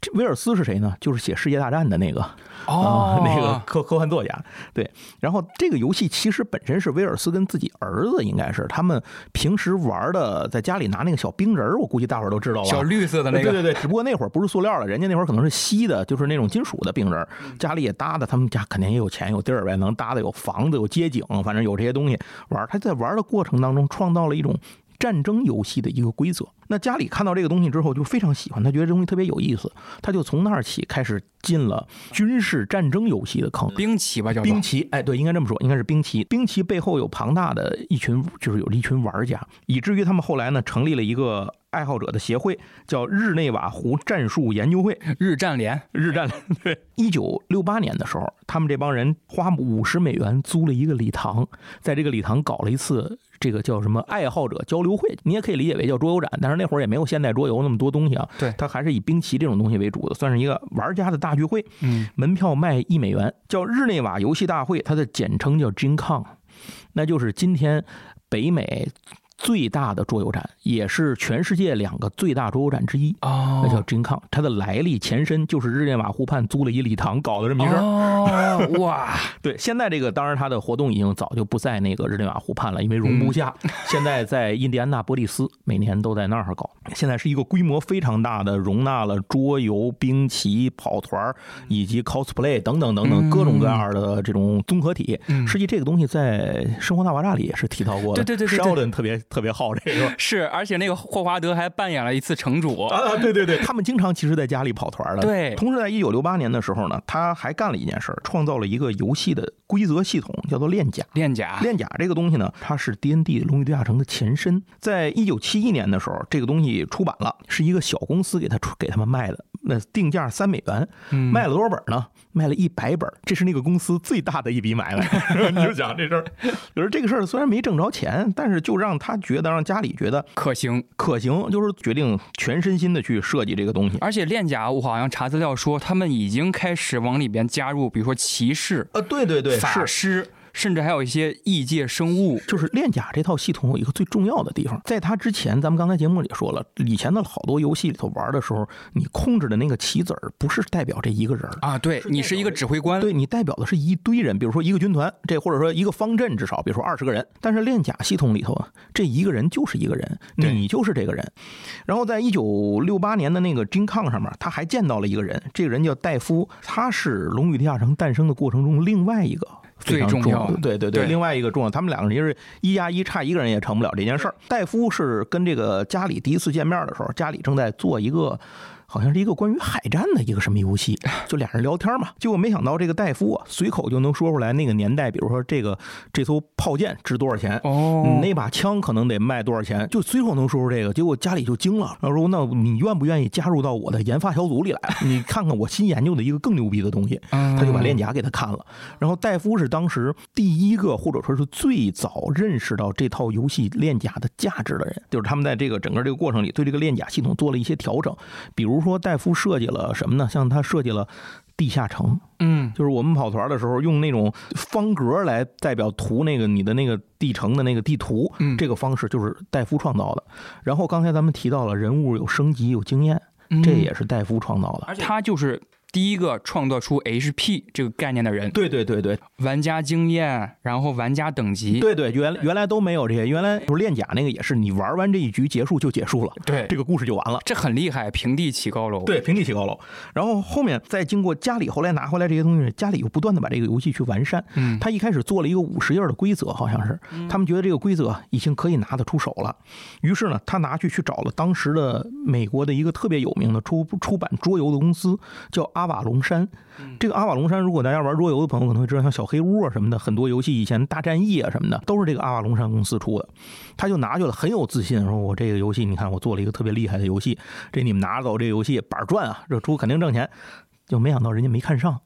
这威尔斯是谁呢？就是写《世界大战》的那个哦啊，那个科科幻作家。对，然后这个游戏其实本身是威尔斯跟自己儿子，应该是他们平时玩的，在家里拿那个小冰人儿，我估计大伙儿都知道吧。小绿色的那个，对对对，只不过那会儿不是塑料的，人家那会儿可能是锡的，就是那种金属的冰人儿，家里也搭的，他们家肯定也有钱有地儿呗，能搭的有房子有街景，反正有这些东西玩儿。他在玩的过程当中创造了一种。战争游戏的一个规则，那家里看到这个东西之后就非常喜欢，他觉得这东西特别有意思，他就从那儿起开始进了军事战争游戏的坑。兵棋吧，叫兵棋，哎，对，应该这么说，应该是兵棋。兵棋背后有庞大的一群，就是有一群玩家，以至于他们后来呢成立了一个爱好者的协会，叫日内瓦湖战术研究会。日战联，日战联 对，一九六八年的时候，他们这帮人花五十美元租了一个礼堂，在这个礼堂搞了一次这个叫什么爱好者交流会，你也可以理解为叫桌游展，但是那会儿也没有现代桌游那么多东西啊，对它还是以兵棋这种东西为主的，算是一个玩家的大聚会。嗯，门票卖一美元，叫日内瓦游戏大会，它的简称叫 Gincon，那就是今天北美最大的桌游展，也是全世界两个最大桌游展之一。哦，那叫 GenCon，它的来历前身就是日内瓦湖畔租了一礼堂搞的这么一事儿。哦，哇，对，现在这个当然它的活动已经早就不在那个日内瓦湖畔了，因为容不下。现在在印第安纳波利斯，每年都在那儿搞。现在是一个规模非常大的，容纳了桌游、兵棋、跑团儿以及 cosplay 等等等等嗯各种各样的这种综合体。嗯实际这个东西在《生活大爆炸》里也是提到过的。对对对对对 Sheldon 特别特别好这个。是，而且那个霍华德还扮演了一次城主，啊，对对对，他们经常其实在家里跑团的。对同时在一九六八年的时候呢，他还干了一件事儿，创造了一个游戏的规则系统，叫做链甲。练甲，链甲这个东西呢，它是 D N D《龙与地下城》的前身。在一九七一年的时候，这个东西出版了，是一个小公司给他出给他们卖的，那定价三美元，嗯卖了多少本呢？卖了一百本，这是那个公司最大的一笔买卖。你就想这事儿，就是这个事儿虽然没挣着钱，但是就让他觉得，让家里觉得可行。可行，就是决定全身心的去设计这个东西。而且链甲，我好像查资料说，他们已经开始往里边加入，比如说骑士、呃，对对对，法师，甚至还有一些异界生物。就是链甲这套系统有一个最重要的地方，在它之前，咱们刚才节目里说了，以前的好多游戏里头玩的时候，你控制的那个棋子儿不是代表这一个人。啊，对你是一个指挥官，对你代表的是一堆人，比如说一个军团，这或者说一个方阵，至少比如说二十个人。但是链甲系统里头啊，这一个人就是一个人，你就是这个人。然后在一九六八年的那个 GenCon 上面，他还见到了一个人，这个人叫戴夫，他是《龙与地下城》诞生的过程中另外一个最重要要的。对对对，对另外一个重要，他们两个人是一加一差一个人也成不了这件事儿。戴夫是跟这个家里第一次见面的时候，家里正在做一个。好像是一个关于海战的一个什么游戏，就俩人聊天嘛。结果没想到这个戴夫啊，随口就能说出来那个年代，比如说这个这艘炮舰值多少钱，哦你那把枪可能得卖多少钱，就随口能说出这个，结果家里就惊了，然后说：“那你愿不愿意加入到我的研发小组里来？你看看我新研究的一个更牛逼的东西。”他就把链甲给他看了。然后戴夫是当时第一个或者说是最早认识到这套游戏链甲的价值的人，就是他们在这个整个这个过程里对这个链甲系统做了一些调整，比如说戴夫设计了什么呢？像他设计了地下城，嗯就是我们跑团的时候用那种方格来代表图那个你的那个地城的那个地图，嗯这个方式就是戴夫创造的。然后刚才咱们提到了人物有升级有经验，嗯这也是戴夫创造的而。他就是第一个创造出 HP 这个概念的人。对对对对玩家经验，然后玩家等级，对对，原原来都没有这些，原来不是练甲那个也是，你玩完这一局结束就结束了，对这个故事就完了。这很厉害，平地起高楼。，对，平地起高楼。然后后面再经过家里后来拿回来这些东西，家里又不断的把这个游戏去完善。嗯他一开始做了一个五十页的规则，好像是，他们觉得这个规则已经可以拿得出手了。于是呢，他拿去去找了当时的美国的一个特别有名的出出版桌游的公司，叫阿瓦隆山。这个阿瓦隆山，如果大家玩桌游的朋友可能会知道，像小黑屋啊什么的，很多游戏以前大战役啊什么的，都是这个阿瓦隆山公司出的。他就拿去了，很有自信，说我这个游戏，你看我做了一个特别厉害的游戏，这你们拿走这游戏板赚啊，这出肯定挣钱。就没想到人家没看上。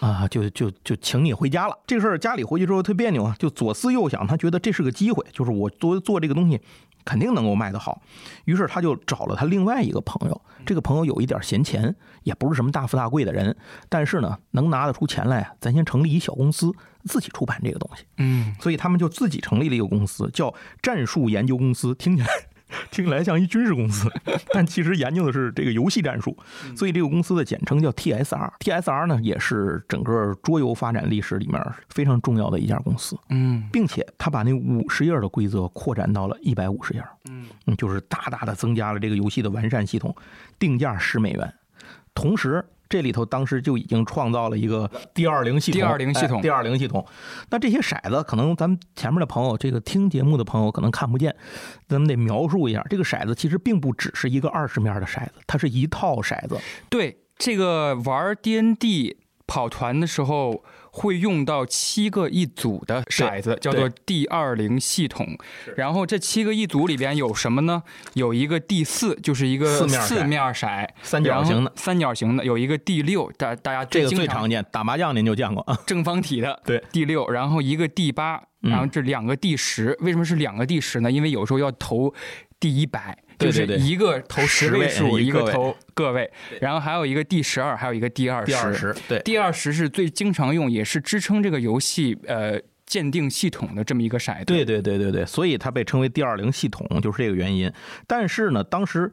啊，就就就请你回家了。这事儿家里回去之后特别扭啊，就左思右想，他觉得这是个机会，就是我做做这个东西肯定能够卖得好。于是他就找了他另外一个朋友，这个朋友有一点闲钱，也不是什么大富大贵的人，但是呢能拿得出钱来，咱先成立一小公司，自己出版这个东西。嗯，所以他们就自己成立了一个公司，叫战术研究公司，听起来。听起来像一军事公司，但其实研究的是这个游戏战术，所以这个公司的简称叫 TSR。TSR 呢，也是整个桌游发展历史里面非常重要的一家公司，嗯并且他把那五十页的规则扩展到了一百五十页，嗯，嗯，就是大大的增加了这个游戏的完善系统，定价十美元，同时。这里头当时就已经创造了一个 D 二零系统，D 二零系统哎 D 二零系统。那这些骰子，可能咱们前面的朋友，这个听节目的朋友可能看不见，咱们得描述一下。这个骰子其实并不只是一个二十面的骰子，它是一套骰子。对，这个玩 D N D 跑团的时候会用到七个一组的骰子，叫做 D 二零系统。然后这七个一组里边有什么呢？有一个 D 四，就是一个四面骰。三角形的。三角形的，有一个 D 六，大大家这个最常见，打麻将您就见过。啊。正方体的 对。D 六，然后一个第八，嗯。然后这两个 D 十，为什么是两个 D 十呢？因为有时候要投第一百，对就是对对一个投十位数，一个投个位，然后还有一个第十二，还有一个第二第二十，对，第二十是最经常用，也是支撑这个游戏呃鉴定系统的这么一个骰子。对对对对对，所以它被称为第二零系统，就是这个原因。但是呢，当时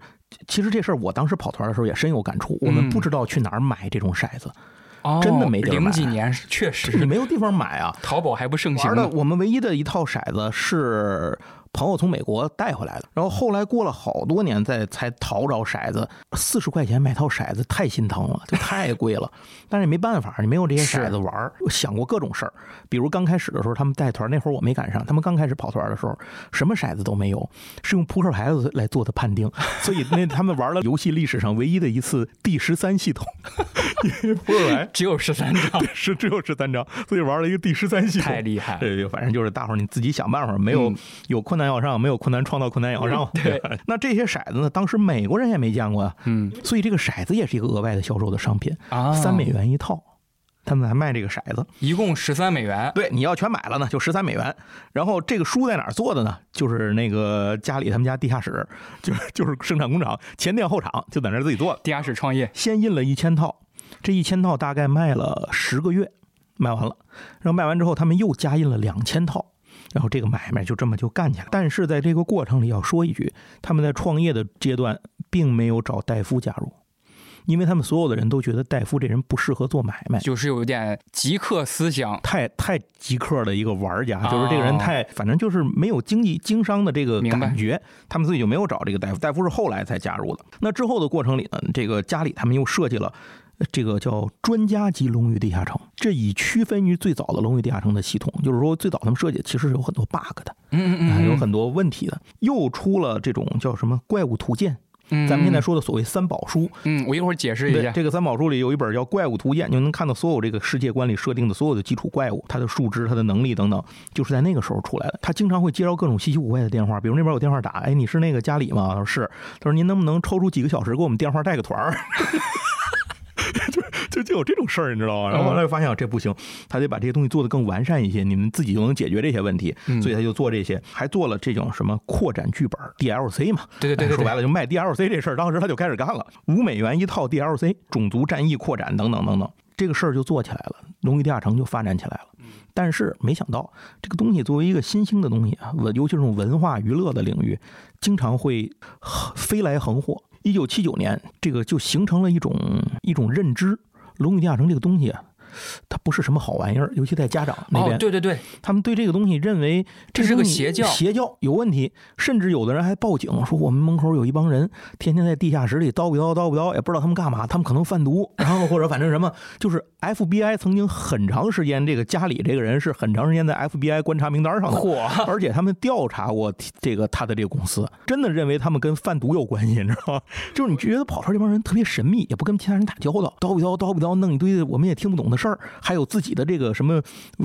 其实这事儿，我当时跑团的时候也深有感触。我们嗯不知道去哪儿买这种骰子，哦，真的没地儿买零几年 确你实，没有地方买啊。淘宝还不盛行玩的呢。我们唯一的一套骰子是朋友从美国带回来的，然后后来过了好多年再才淘着骰子，四十块钱买套骰子太心疼了，就太贵了。但是也没办法，你没有这些骰子玩儿。我想过各种事儿，比如刚开始的时候他们带团那会儿我没赶上，他们刚开始跑团的时候什么骰子都没有，是用扑克牌子来做的判定，所以那他们玩了游戏历史上唯一的一次第十三系统，因为扑克牌只有十三张，是只有十三张，所以玩了一个第十三系统，太厉害了。对对，反正就是大伙儿你自己想办法，没有、嗯有困难要上，没有困难创造困难要上。对，那这些骰子呢，当时美国人也没见过呀，嗯所以这个骰子也是一个额外的销售的商品，啊，三美元一套。他们还卖这个骰子，一共十三美元。对，你要全买了呢，就十三美元。然后这个书在哪儿做的呢？就是那个家里他们家地下室，就是就是生产工厂前店后厂，就在那儿自己做的。地下室创业，先印了一千套，这一千套大概卖了十个月，卖完了，然后卖完之后，他们又加印了两千套，然后这个买卖就这么就干起来。但是在这个过程里要说一句，他们在创业的阶段并没有找戴夫加入，因为他们所有的人都觉得戴夫这人不适合做买卖。就是有点极客思想。太太极客的一个玩家，哦就是这个人太，反正就是没有经济经商的这个感觉，他们自己就没有找这个戴夫，戴夫是后来才加入的。那之后的过程里呢，这个家里他们又设计了。这个叫专家级龙与地下城，这以区分于最早的龙与地下城的系统，就是说最早他们设计其实是有很多 bug 的，啊，嗯嗯嗯，有很多问题的。又出了这种叫什么怪物图鉴，嗯，咱们现在说的所谓三宝书，嗯，我一会儿解释一，下。这个三宝书里有一本叫《怪物图鉴》，你就能看到所有这个世界观里设定的所有的基础怪物，它的数值、它的能力等等，就是在那个时候出来的。他经常会接到各种稀奇古怪的电话，比如那边有电话打，哎，你是那个家里吗？他说是，他说您能不能抽出几个小时给我们电话带个团儿？就就就有这种事儿，你知道吗？然后后来发现这不行，他得把这些东西做得更完善一些，你们自己就能解决这些问题，嗯所以他就做这些，还做了这种什么扩展剧本 DLC 嘛，对对对说白了就卖 DLC 这事儿，当时他就开始干了，五美元一套 DLC，种族战役扩展等等等等，这个事儿就做起来了，龙与地下城就发展起来了。但是没想到，这个东西作为一个新兴的东西啊，文尤其是这种文化娱乐的领域，经常会飞来横祸。一九七九年，这个就形成了一种一种认知，龙与地下城这个东西啊，它不是什么好玩意儿，尤其在家长那边，哦，对对对，他们对这个东西认为这是个邪教邪教有问题，甚至有的人还报警说我们门口有一帮人天天在地下室里叨逼叨叨逼叨，也不知道他们干嘛，他们可能贩毒，然后或者反正什么，就是 FBI 曾经很长时间，这个家里这个人是很长时间在 FBI 观察名单上的。嚯，而且他们调查过这个他的这个公司，真的认为他们跟贩毒有关系，你知道吗？就是你觉得跑出来这帮人特别神秘，也不跟其他人打交道，叨逼叨叨逼叨，弄一堆我们也听不懂的事儿，还有自己的这个什么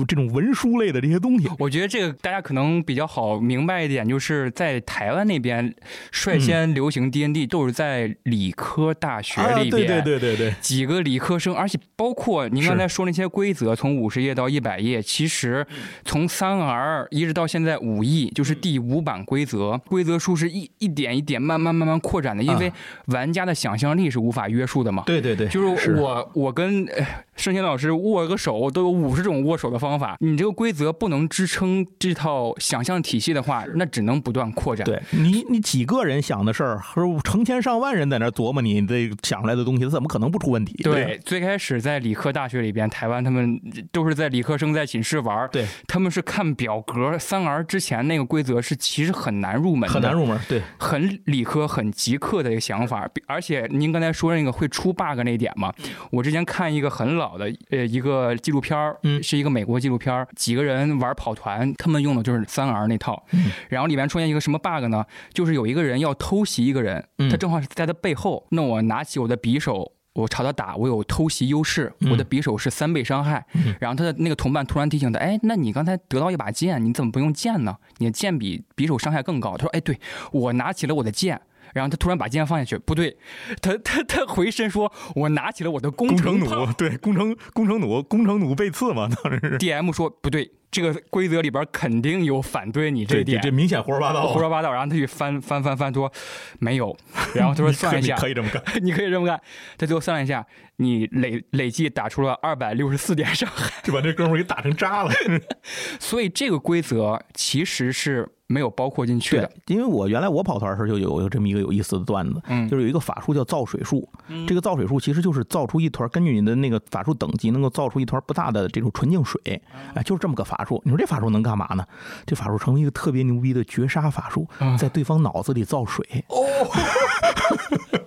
这种文书类的这些东西。我觉得这个大家可能比较好明白一点，就是在台湾那边率嗯。先流行 D N D 都是在理科大学啊，里边，对对对对对，几个理科生，而且包括您刚才说那些规则，从五十页到一百页，其实从三 R 一直到现在五 E，就是第五版规则，规则书是一一点一点慢慢慢慢扩展的，因为玩家的想象力是无法约束的嘛。对对对，就是我，我跟呃盛贤老师握个手都有五十种握手的方法。你这个规则不能支撑这套想象体系的话，那只能不断扩展。对你你几个人想的事儿，和成千上万人在那琢磨你这想出来的东西，它怎么可能不出问题？对，最开始在理科大学里边，台湾他们都是在理科生在寝室玩儿，对，他们是看表格三 R 之前那个规则是其实很难入门的，很难入门。对，很理科、很极客的一个想法。而且您刚才说那个会出 bug 那一点嘛，我之前看一个很老的呃一个纪录片儿，嗯是一个美国纪录片儿，几个人玩跑团，他们用的就是三 R 那套，嗯然后里面出现一个什么 bug 呢？就是有一个人要偷袭一个人，嗯他正好是在他背后，那我拿起我的匕首。我朝他打，我有偷袭优势，嗯我的匕首是三倍伤害。嗯然后他的那个同伴突然提醒他：“哎，那你刚才得到一把剑，你怎么不用剑呢？你的剑比匕首伤害更高。”他说：“哎，对我拿起了我的剑。”然后他突然把剑放下去，不对，他他他回身说：“我拿起了我的攻工程炮弩，对，工程工程弩，工程弩被刺嘛，当时。DM 说：“不对，这个规则里边肯定有反对你这这一点。”这明显胡说八道，胡说八道，然后他去翻翻翻翻，说没有，然后他说算一下，你可以这么干。你可以这么干。他最后算了一下，你累累计打出了二百六十四点伤害，就把这哥们儿给打成渣了。所以这个规则其实是没有包括进去的。，因为我原来我跑团的时候就有有这么一个有意思的段子，嗯就是有一个法术叫造水术，这个造水术其实就是造出一团，根据你的那个法术等级，能够造出一团不大的这种纯净水，哎，就是这么个法术。你说这法术能干嘛呢？这法术成为一个特别牛逼的绝杀法术啊，在对方脑子里造水。哦。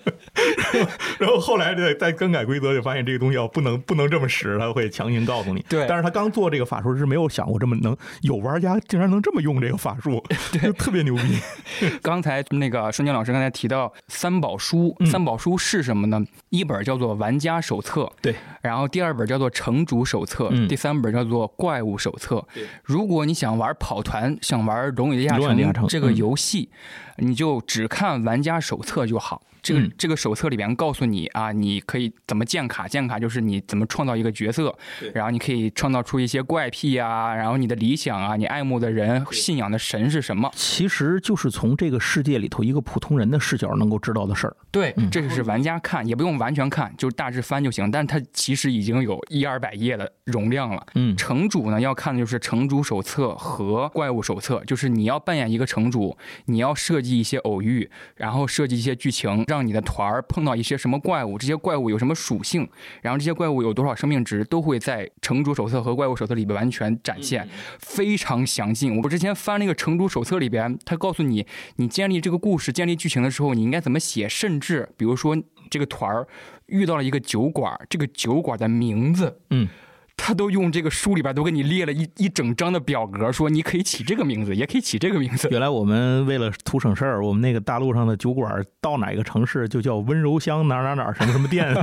然后后来再再更改规则，就发现这个东西要不能不能这么使，他会强行告诉你。对但是他刚做这个法术是没有想过这么能有玩家竟然能这么用这个法术，就特别牛逼。刚才那个瞬间老师刚才提到三宝书，嗯三宝书是什么呢？一本叫做《玩家手册》，对，然后第二本叫做《城主手册》，嗯第三本叫做《怪物手册》。如果你想玩跑团，想玩《龙与地下城这个嗯游戏，你就只看玩家手册就好。这个、嗯这个手册里边告诉你啊，你可以怎么建卡，建卡就是你怎么创造一个角色，然后你可以创造出一些怪癖啊，然后你的理想啊，你爱慕的人、信仰的神是什么？其实就是从这个世界里头一个普通人的视角能够知道的事儿。对，嗯这个是玩家看，也不用完全看，就是大致翻就行。但是它其实已经有一二百页的容量了。嗯城主呢要看的就是城主手册和怪物手册，就是你要扮演一个城主，你要设计一些偶遇，然后设计一些剧情，让你的团儿碰到一些什么怪物，这些怪物有什么属性，然后这些怪物有多少生命值，都会在城主手册和怪物手册里边完全展现，非常详尽。我之前翻那个城主手册里边，他告诉你，你建立这个故事、建立剧情的时候，你应该怎么写，甚至比如说这个团儿遇到了一个酒馆，这个酒馆的名字，嗯，他都用这个书里边都给你列了一一整张的表格，说你可以起这个名字，也可以起这个名字。原来我们为了图省事儿，我们那个大陆上的酒馆到哪个城市就叫温柔乡哪哪哪什么什么店。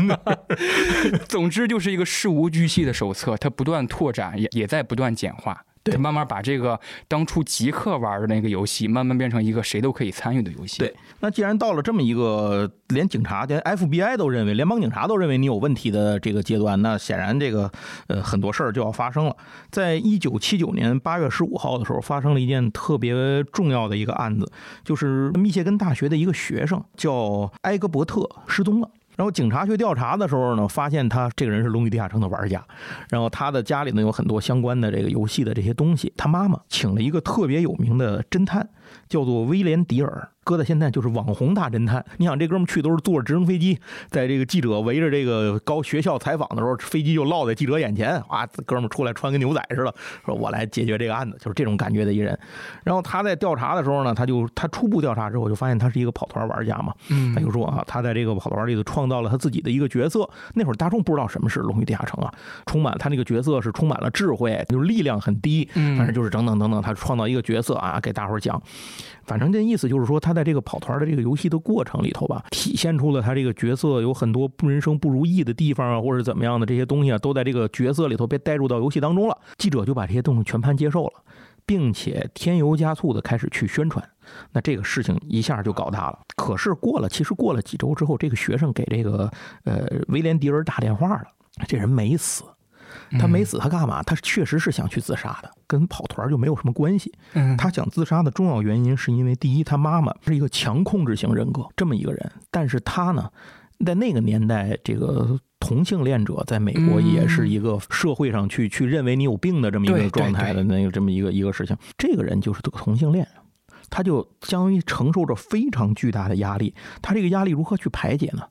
总之就是一个事无巨细的手册，它不断拓展，也也在不断简化。对慢慢把这个当初极客玩的那个游戏，慢慢变成一个谁都可以参与的游戏。对，那既然到了这么一个连警察、连 FBI 都认为，联邦警察都认为你有问题的这个阶段，那显然这个呃很多事儿就要发生了。在一九七九年八月十五号的时候，发生了一件特别重要的一个案子，就是密歇根大学的一个学生叫埃格伯特失踪了。然后警察去调查的时候呢，发现他这个人是《龙与地下城》的玩家，然后他的家里呢有很多相关的这个游戏的这些东西。他妈妈请了一个特别有名的侦探，叫做威廉·迪尔，搁在现在就是网红大侦探。你想这哥们儿去都是坐着直升飞机，在这个记者围着这个高学校采访的时候，飞机就落在记者眼前，啊，哥们儿出来穿跟牛仔似的，说我来解决这个案子，就是这种感觉的一人。然后他在调查的时候呢，他就他初步调查之后就发现他是一个跑团玩家嘛，嗯他就说啊，他在这个跑团里头创造了他自己的一个角色。那会儿大众不知道什么是《龙与地下城》啊，充满他那个角色是充满了智慧，就是力量很低，嗯反正就是等等等等，他创造一个角色啊，给大伙儿讲。反正这意思就是说，他在这个跑团的这个游戏的过程里头吧，体现出了他这个角色有很多不人生不如意的地方啊，或者怎么样的这些东西啊，都在这个角色里头被带入到游戏当中了。记者就把这些东西全盘接受了，并且添油加醋的开始去宣传。那这个事情一下就搞大了。可是过了，其实过了几周之后，这个学生给这个呃威廉迪尔打电话了，这人没死。他没死，他干嘛？他确实是想去自杀的，跟跑团就没有什么关系。嗯他想自杀的重要原因是因为，第一，他妈妈是一个强控制型人格这么一个人，但是他呢，在那个年代，这个同性恋者在美国也是一个社会上去去认为你有病的这么一个状态的那个这么一个一个事情。这个人就是这个同性恋。他就相当于承受着非常巨大的压力，他这个压力如何去排解呢？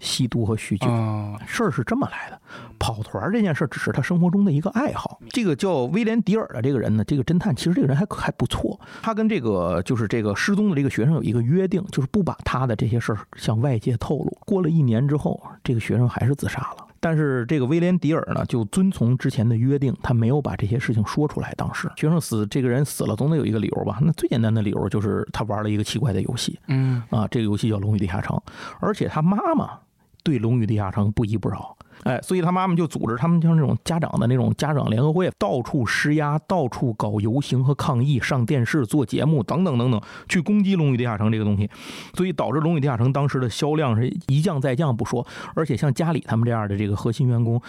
吸毒和酗酒。哦，事儿是这么来的，跑团这件事儿只是他生活中的一个爱好。这个叫威廉·迪尔的这个人呢，这个侦探其实这个人还还不错。他跟这个就是这个失踪的这个学生有一个约定，就是不把他的这些事儿向外界透露。过了一年之后，这个学生还是自杀了。但是这个威廉·迪尔呢，就遵从之前的约定，他没有把这些事情说出来。当时学生死，这个人死了，总得有一个理由吧？那最简单的理由就是他玩了一个奇怪的游戏。嗯啊，这个游戏叫《龙与地下城》，而且他妈妈对《龙与地下城》不依不饶。哎，所以他妈妈就组织他们像这种家长的那种家长联合会，到处施压，到处搞游行和抗议，上电视做节目等等等等，去攻击《龙与地下城》这个东西，所以导致《龙与地下城》当时的销量是一降再降不说，而且像家里他们这样的这个核心员工。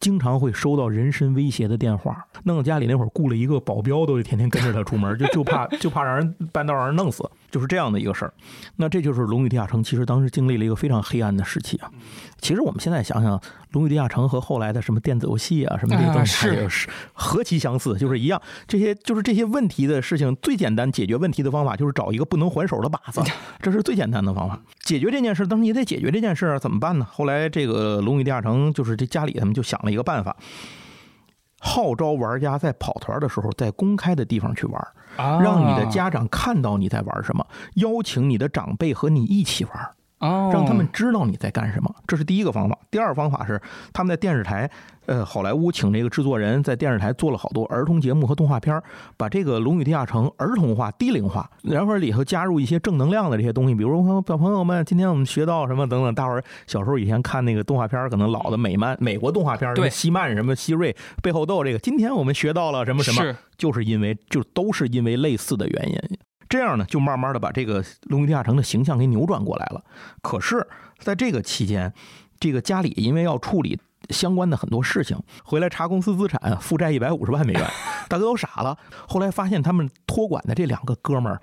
经常会收到人身威胁的电话，弄得家里那会儿雇了一个保镖，都得天天跟着他出门，就就怕就怕让人半道让人弄死，就是这样的一个事儿。那这就是《龙与地下城》，其实当时经历了一个非常黑暗的时期啊。其实我们现在想想，《龙与地下城》和后来的什么电子游戏啊，什么这些东西，啊是是何其相似，就是一样。这些就是这些问题的事情，最简单解决问题的方法就是找一个不能还手的靶子，这是最简单的方法。解决这件事，当时也得解决这件事啊，怎么办呢？后来这个《龙与地下城》就是这家里他们就想了一个办法。号召玩家在跑团的时候，在公开的地方去玩，啊。让你的家长看到你在玩什么，邀请你的长辈和你一起玩，哦，让他们知道你在干什么。这是第一个方法。第二个方法是他们在电视台，呃，好莱坞请这个制作人在电视台做了好多儿童节目和动画片儿，把这个《龙与地下城》儿童化、低龄化，然后里头加入一些正能量的这些东西，比如说小朋友们，今天我们学到什么等等。大伙儿小时候以前看那个动画片儿，可能老的美漫、美国动画片儿，什么对西曼、什么西瑞背后都有这个。今天我们学到了什么什么，是就是因为就都是因为类似的原因。这样呢，就慢慢的把这个《龙与地下城》的形象给扭转过来了。可是，在这个期间，这个家里因为要处理相关的很多事情，回来查公司资产，负债一百五十万美元，大哥都傻了。后来发现他们托管的这两个哥们儿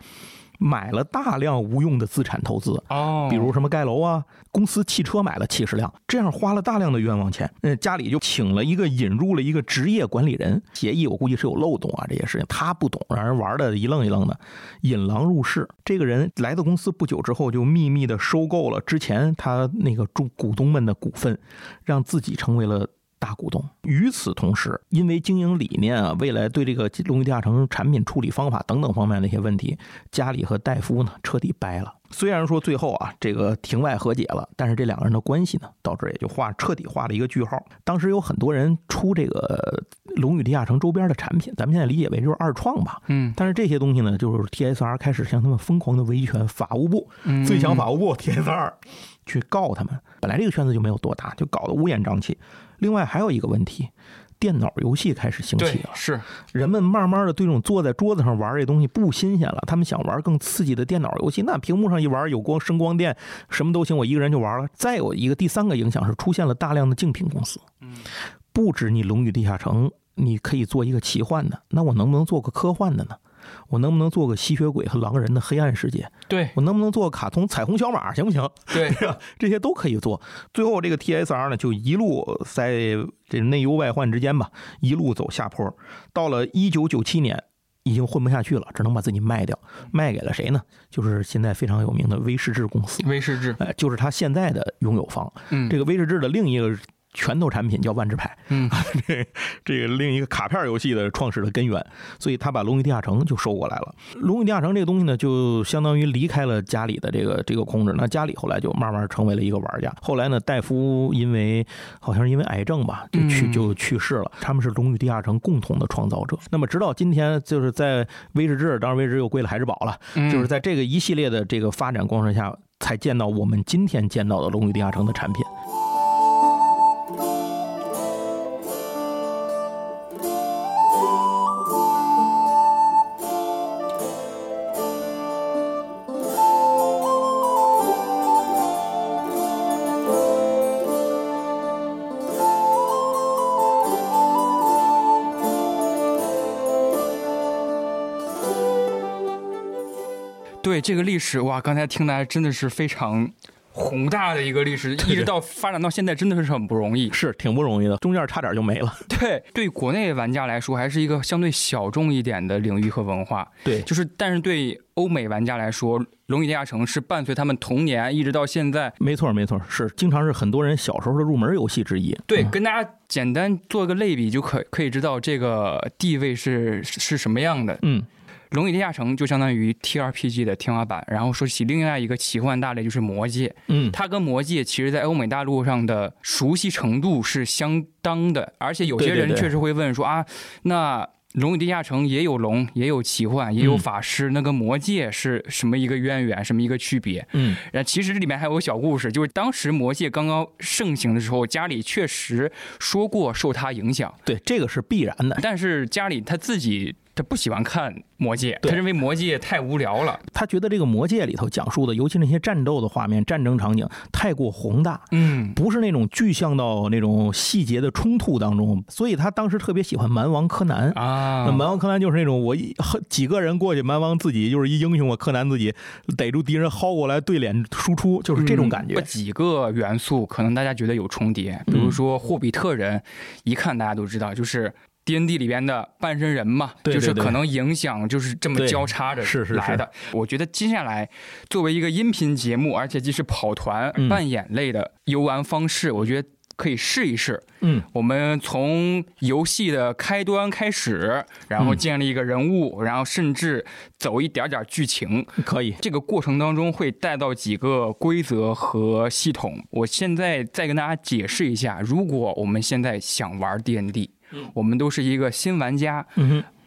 买了大量无用的资产投资，哦，比如什么盖楼啊，公司汽车买了七十辆，这样花了大量的冤枉钱。嗯，家里就请了一个引入了一个职业管理人，协议我估计是有漏洞啊，这些事情他不懂，让人玩的一愣一愣的，引狼入室。这个人来到公司不久之后，就秘密的收购了之前他那个中股东们的股份，让自己成为了。大股东。与此同时，因为经营理念啊，未来对这个龙与地下城产品处理方法等等方面的一些问题，家里和戴夫呢彻底掰了。虽然说最后啊这个庭外和解了，但是这两个人的关系呢，到这儿也就画彻底画了一个句号。当时有很多人出这个龙与地下城周边的产品，咱们现在理解为就是二创吧。嗯，但是这些东西呢，就是 TSR 开始向他们疯狂的维权，法务部嗯最强法务部 TSR 去告他们。本来这个圈子就没有多大，就搞得乌烟瘴气。另外还有一个问题，电脑游戏开始兴起了，是人们慢慢的对这种坐在桌子上玩这东西不新鲜了，他们想玩更刺激的电脑游戏。那屏幕上一玩，有光声光电，什么都行，我一个人就玩了。再有一个第三个影响是出现了大量的竞品公司，嗯不止你《龙与地下城》，你可以做一个奇幻的，那我能不能做个科幻的呢？我能不能做个吸血鬼和狼人的黑暗世界？对我能不能做个卡通彩虹小马？行不行？对？这些都可以做。最后这个 TSR 呢，就一路在这内忧外患之间吧，一路走下坡。到了一九九七年，已经混不下去了，只能把自己卖掉，卖给了谁呢？就是现在非常有名的威士治公司，威士治，哎，就是他现在的拥有方。嗯，这个威士治的另一个拳头产品叫万智牌，嗯这这个另一个卡片游戏的创始的根源，所以他把《龙与地下城》就收过来了。《龙与地下城》这个东西呢，就相当于离开了家里的这个这个控制。那家里后来就慢慢成为了一个玩家。后来呢，戴夫因为好像是因为癌症吧，就去嗯就去世了。他们是《龙与地下城》共同的创造者。那么直到今天，就是在威士治，当然威士治又归了海之宝了，嗯就是在这个一系列的这个发展过程下，才见到我们今天见到的《龙与地下城》的产品。这个历史哇，刚才听来真的是非常宏大的一个历史，一直到发展到现在，真的是很不容易。是挺不容易的，中间差点就没了。对，对国内玩家来说，还是一个相对小众一点的领域和文化。对，就是，但是对欧美玩家来说，《龙与地下城》是伴随他们童年一直到现在。没错没错，是经常是很多人小时候的入门游戏之一。对，嗯跟大家简单做个类比，就可可以知道这个地位是是是什么样的。嗯，《龙与地下城》就相当于 TRPG 的天花板，然后说起另外一个奇幻大类就是《魔戒》，嗯，它跟《魔戒》其实在欧美大陆上的熟悉程度是相当的，而且有些人确实会问说啊，那《龙与地下城》也有龙，也有奇幻，也有嗯法师，那跟《魔界》是什么一个渊源，什么一个区别？嗯，然后其实这里面还有个小故事，就是当时《魔界》刚刚盛行的时候，家里确实说过受它影响，对，这个是必然的。但是家里他自己他不喜欢看《魔戒》，他认为《魔戒》太无聊了。他觉得这个《魔戒》里头讲述的，尤其那些战斗的画面、战争场景太过宏大，嗯，不是那种具象到那种细节的冲突当中，所以他当时特别喜欢蛮王柯南。啊那，蛮王柯南就是那种我一 几个人过去，蛮王自己就是一英雄啊，柯南自己逮住敌人薅过来对脸输出，就是这种感觉嗯。几个元素可能大家觉得有重叠，比如说霍比特人，一看大家都知道就是。D N D 里边的半身人嘛，对对对就是可能影响就是这么交叉着是是是来的。我觉得接下来作为一个音频节目，而且既是跑团、嗯扮演类的游玩方式，我觉得可以试一试。嗯，我们从游戏的开端开始，然后嗯建立一个人物，然后甚至走一点点剧情，可以。这个过程当中会带到几个规则和系统。我现在再跟大家解释一下，如果我们现在想玩 D N D，我们都是一个新玩家，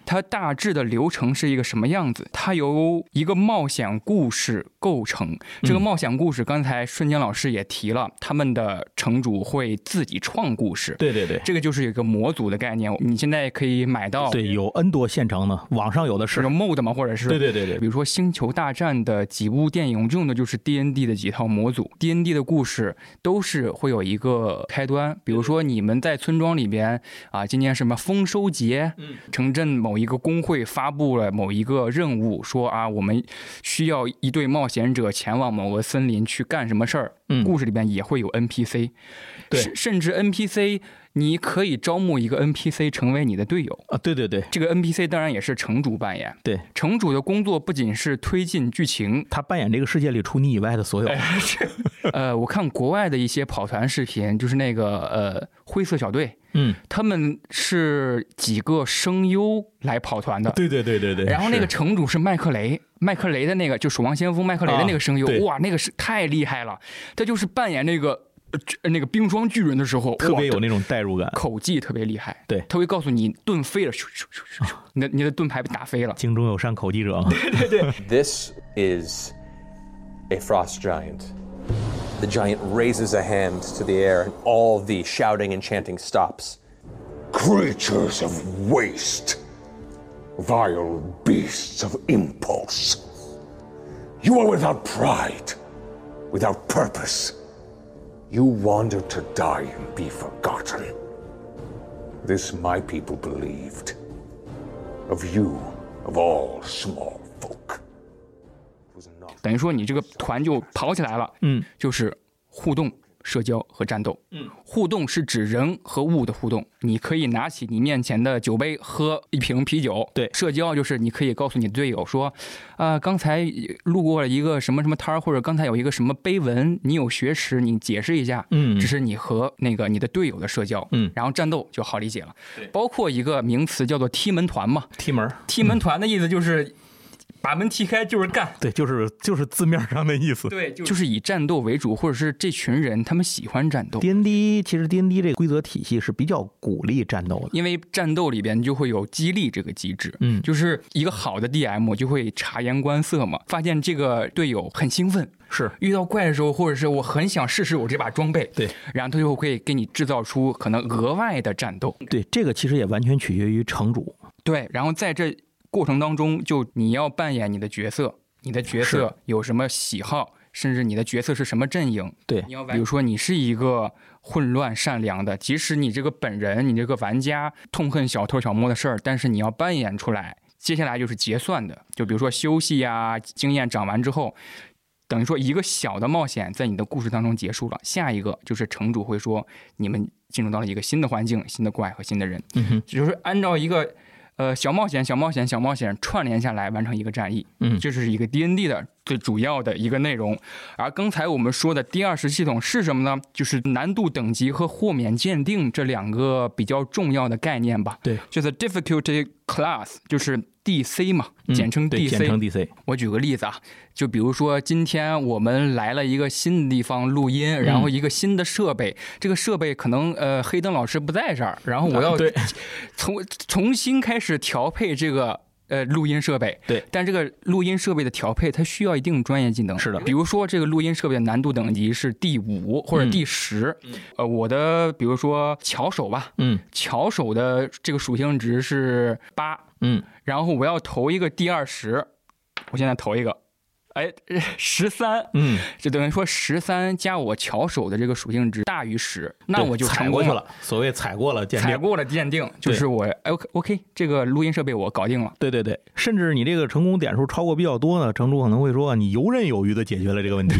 它大致的流程是一个什么样子？它由一个冒险故事构成。这个冒险故事，刚才瞬间老师也提了，他们的城主会自己创故事。对对对这个就是一个模组的概念，你现在可以买到对，有 N 多现成的，网上有的是是。mod 嘛，或者是对对对对比如说《星球大战》的几部电影用的就是 D N D 的几套模组，D N D 的故事都是会有一个开端，比如说你们在村庄里边啊，今年什么丰收节，城镇某一个工会发布了某一个任务，说啊，我们需要一队冒险者前往某个森林去干什么事儿，嗯。故事里边也会有 N P C，对。甚甚至 N P C。你可以招募一个 NPC 成为你的队友。啊，对对对这个 NPC 当然也是城主扮演。对，城主的工作不仅是推进剧情，他扮演这个世界里除你以外的所有。呃，我看国外的一些跑团视频，就是那个呃灰色小队，嗯，他们是几个声优来跑团的。对对对对对。然后那个城主是麦克雷，麦克雷的那个就《守望先锋》麦克雷的那个声优，啊哇，那个是太厉害了。他就是扮演那个 那个冰霜巨人的时候，哇特别有那种代入感，口技特别厉害。对他会告诉你盾飞了，咻咻咻咻咻，你的你的盾牌被打飞了。京中有善口技者嘛。 This is a frost giant. The giant raises a hand to the air, and all the shouting and chanting stops. creatures of waste, vile beasts of impulse. You are without pride, without purpose. You wander to die and be forgotten. This my people believed. Of you, of all small folk. It was not 等于说你这个团就跑起来了，嗯，就是互动、 社交和战斗。嗯，互动是指人和物的互动，你可以拿起你面前的酒杯喝一瓶啤酒。对社交就是你可以告诉你的队友说，啊、刚才路过了一个什么什么摊儿，或者刚才有一个什么碑文，你有学识，你解释一下。嗯这是你和那个你的队友的社交。嗯然后战斗就好理解了。包括一个名词叫做踢门团嘛，踢门，踢门团的意思就是把门踢开就是干。对，就是就是字面上的意思。对，就是以战斗为主，或者是这群人他们喜欢战斗，D N D 其实 D N D 这个规则体系是比较鼓励战斗的。因为战斗里边就会有激励这个机制。嗯就是一个好的 DM 就会察言观色嘛，发现这个队友很兴奋，是遇到怪的时候，或者是我很想试试我这把装备，对，然后他就会给你制造出可能额外的战斗。对，这个其实也完全取决于城主。对，然后在这过程当中，就你要扮演你的角色，你的角色有什么喜好，甚至你的角色是什么阵营。对你要比如说你是一个混乱善良的，即使你这个本人，你这个玩家痛恨小偷小摸的事儿，但是你要扮演出来。接下来就是结算的，就比如说休息呀、经验涨完之后，等于说一个小的冒险在你的故事当中结束了，下一个就是城主会说你们进入到了一个新的环境、新的怪和新的人，嗯哼，就是按照一个呃小冒险、小冒险、小冒险串联下来完成一个战役。嗯这是一个 D N D 的最主要的一个内容。而刚才我们说的第二十系统是什么呢？就是难度等级和豁免鉴定这两个比较重要的概念吧。对，就是 difficulty class，就是 D C 嘛，简称 D 简 C。称 D C。我举个例子啊，就比如说今天我们来了一个新的地方录音，然后一个新的设备，这个设备可能呃黑灯老师不在这儿，然后我要啊重重新开始调配这个。呃，录音设备对但这个录音设备的调配它需要一定专业技能。是的比如说这个录音设备的难度等级是第五或者第十、呃，我的比如说巧手吧，嗯巧手的这个属性值是八，嗯，然后我要投一个第二十，我现在投一个，哎，十三，嗯，就等于说十三加我巧手的这个属性值大于十，那我就踩过去了。所谓踩过了鉴定。踩过了鉴定，就是我哎 OK OK，这个录音设备我搞定了。对对对，甚至你这个成功点数超过比较多呢，城主可能会说你游刃有余的解决了这个问题。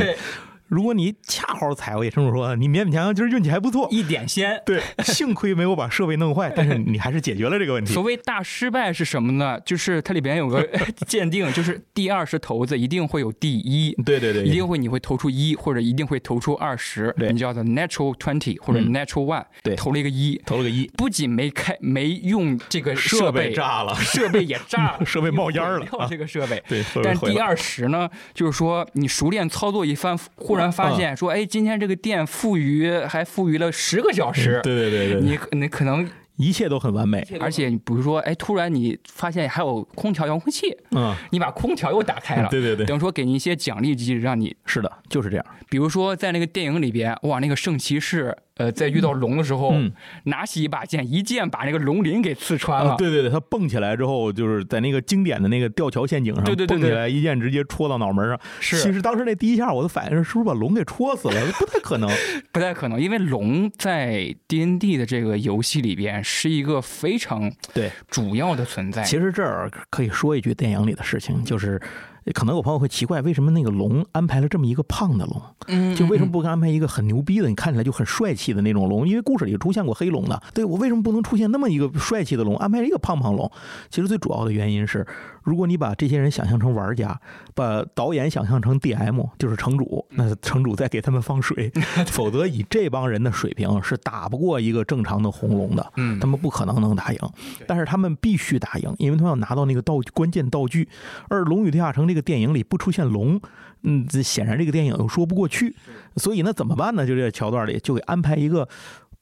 如果你恰好踩过去，城主说你勉勉强强今儿运气还不错，一点先。对，幸亏没有把设备弄坏，但是你还是解决了这个问题。所。谓大失败是什么呢？就是它里边有个 鉴定，就是第二十投子一定会有第一，对对对，一定会你会投出一，或者一定会投出二十，对。你叫做 natural twenty 或者嗯。natural one，、对。投了一个一，投了个一，不仅没开没用这个设备备炸了。设备也炸了，设备冒烟了。这个设备。对，但第二十呢，就是说你熟练操作一番，忽然发现说，哎，今天这个店富余还富余了十个小时。嗯对对对对，你你可能，一切都很完美。而且你比如说，哎，突然你发现还有空调遥控器，嗯，你把空调又打开了，对对对等于说给你一些奖励机制，让你，是的，就是这样。比如说在那个电影里边，哇，那个圣骑士，呃，在遇到龙的时候，嗯拿起一把剑，一剑把那个龙鳞给刺穿了，啊，对对对，他蹦起来之后，就是在那个经典的那个吊桥陷阱上，对对蹦起来一剑直接戳到脑门上。是其实当时那第一下我的反应是，是不是把龙给戳死了？不太可能。不太可能，因为龙在 D N D 的这个游戏里边是一个非常对，主要的存在。其实这儿可以说一句电影里的事情，就是。可能有朋友会奇怪，为什么那个龙安排了这么一个胖的龙？嗯就为什么不安排一个很牛逼的，你看起来就很帅气的那种龙？因为故事里出现过黑龙的，对我为什么不能出现那么一个帅气的龙，安排一个胖胖龙？其实最主要的原因是，如果你把这些人想象成玩家，把导演想象成 DM，就是城主，那城主再给他们放水，否则以这帮人的水平是打不过一个正常的红龙的，嗯他们不可能能打赢，但是他们必须打赢，因为他们要拿到那个道具关键道具。而《龙与地下城》这个电影里不出现龙，嗯，这显然这个电影又说不过去，所以那，怎么办呢？就这个桥段里就给安排一个。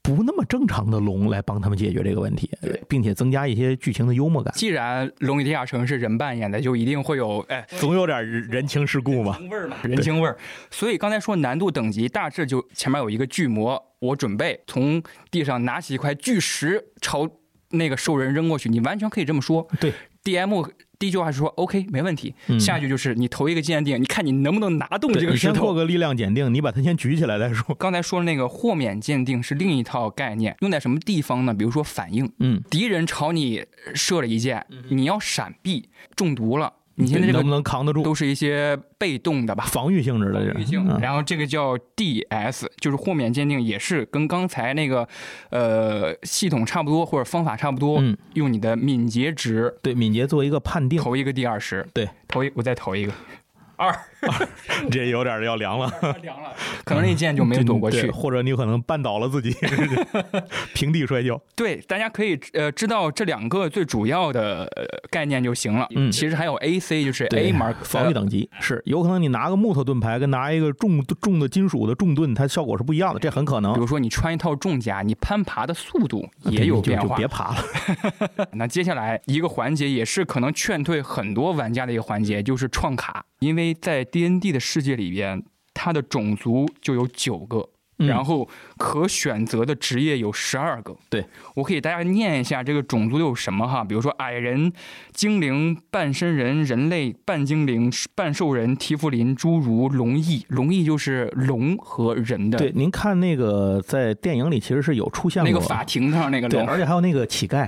不那么正常的龙来帮他们解决这个问题，并且增加一些剧情的幽默感，既然《龙与地下城》是人扮演的，就一定会有哎总有点人情世故嘛。味儿嘛，人情味儿。所以刚才说难度等级大致就前面有一个巨魔，我准备从地上拿起一块巨石朝那个兽人扔过去，你完全可以这么说。对，DM 第一句话是说 OK 没问题，嗯下一句就是你投一个鉴定，你看你能不能拿动这个石头。你先做个力量检定，你把它先举起来再说。刚才说的那个豁免鉴定是另一套概念，用在什么地方呢？比如说反应，嗯，敌人朝你射了一箭，你要闪避，中毒了，你现在这能不能扛得住？都是一些被动的吧，防御性质的这防御性种，嗯然后这个叫 DS，就是豁免鉴定，也是跟刚才那个呃系统差不多，或者方法差不多，嗯用你的敏捷值对敏捷做一个判定，投一个 D 二十，对，投一我再投一个二，这有点要凉了，凉了，可能那箭就没有躲过去对。或者你可能绊倒了自己，平地摔跤。对，大家可以呃知道这两个最主要的呃概念就行了。嗯其实还有 AC，就是 A mark 防御等级是有可能你拿个木头盾牌跟拿一个重重的金属的重盾，它效果是不一样的，这很可能比。如说你穿一套重甲，你攀爬的速度也有变化别。爬了。那接下来一个环节也是可能劝退很多玩家的一个环节，就是创卡，因为在 D N D 的世界里边，它的种族就有九个。嗯然后可选择的职业有十二个，对。我可以给大家念一下这个种族有什么哈，比如说矮人、精灵、半身人、人类、半精灵、半兽人、提夫林、侏儒、龙翼，龙翼就是龙和人的对，您看那个在电影里其实是有出现过那个法庭上那个对，龙，而且还有那个乞丐，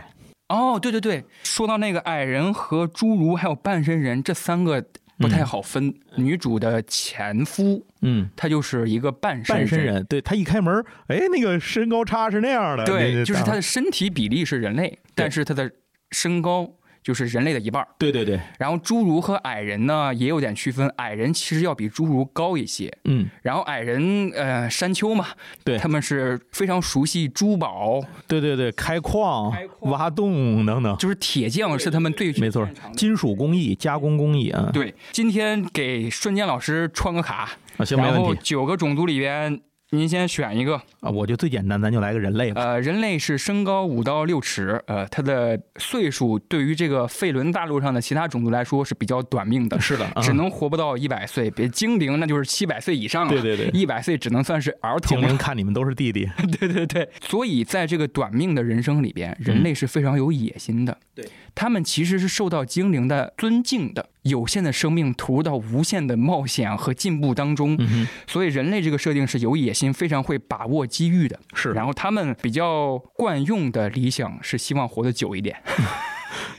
哦，对对对，说到那个矮人和侏儒还有半身人这三个不太好分。女主的前夫嗯，他就是一个半身半身人，对他一开门，哎，那个身高差是那样的，对，就是他的身体比例是人类，但是他的身高就是人类的一半儿。对对对，然后侏儒和矮人呢也有点区分，矮人其实要比侏儒高一些。嗯，然后矮人呃山丘嘛，对他们是非常熟悉珠宝，对对对，开矿、开矿挖洞等等，就是铁匠是他们最没错金属工艺、加工工艺啊，对，今天给瞬间老师穿个卡，啊，行，没然后问题九个种族里边，您先选一个。啊，我就最简单，咱就来个人类吧。呃，人类是身高五到六尺，呃，他的岁数对于这个费伦大陆上的其他种族来说是比较短命的，是的，啊只能活不到一百岁。别精灵那就是七百岁以上了，对对对一百岁只能算是儿童了。精灵看你们都是弟弟，对对对，所以在这个短命的人生里边，人类是非常有野心的。对，他们其实是受到精灵的尊敬的，有限的生命投入到无限的冒险和进步当中。嗯，所以人类这个设定是有野心，非常会把握机遇的。是然后他们比较惯用的理想是希望活得久一点，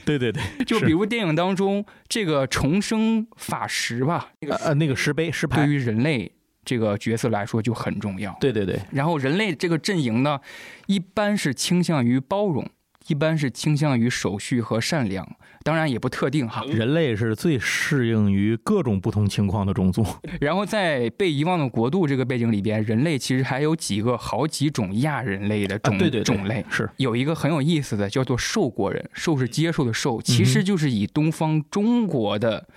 对 对对，就比如电影当中这个重生法石吧，那个呃呃那个石碑石牌，对于人类这个角色来说就很重要。对对对，然后人类这个阵营呢，一般是倾向于包容，一般是倾向于守序和善良，当然也不特定哈。人类是最适应于各种不同情况的种族。然后在被遗忘的国度这个背景里边，人类其实还有几个好几种亚人类的种、啊对对对种类。是有一个很有意思的，叫做兽国人，兽是接受的兽，其实就是以东方中国的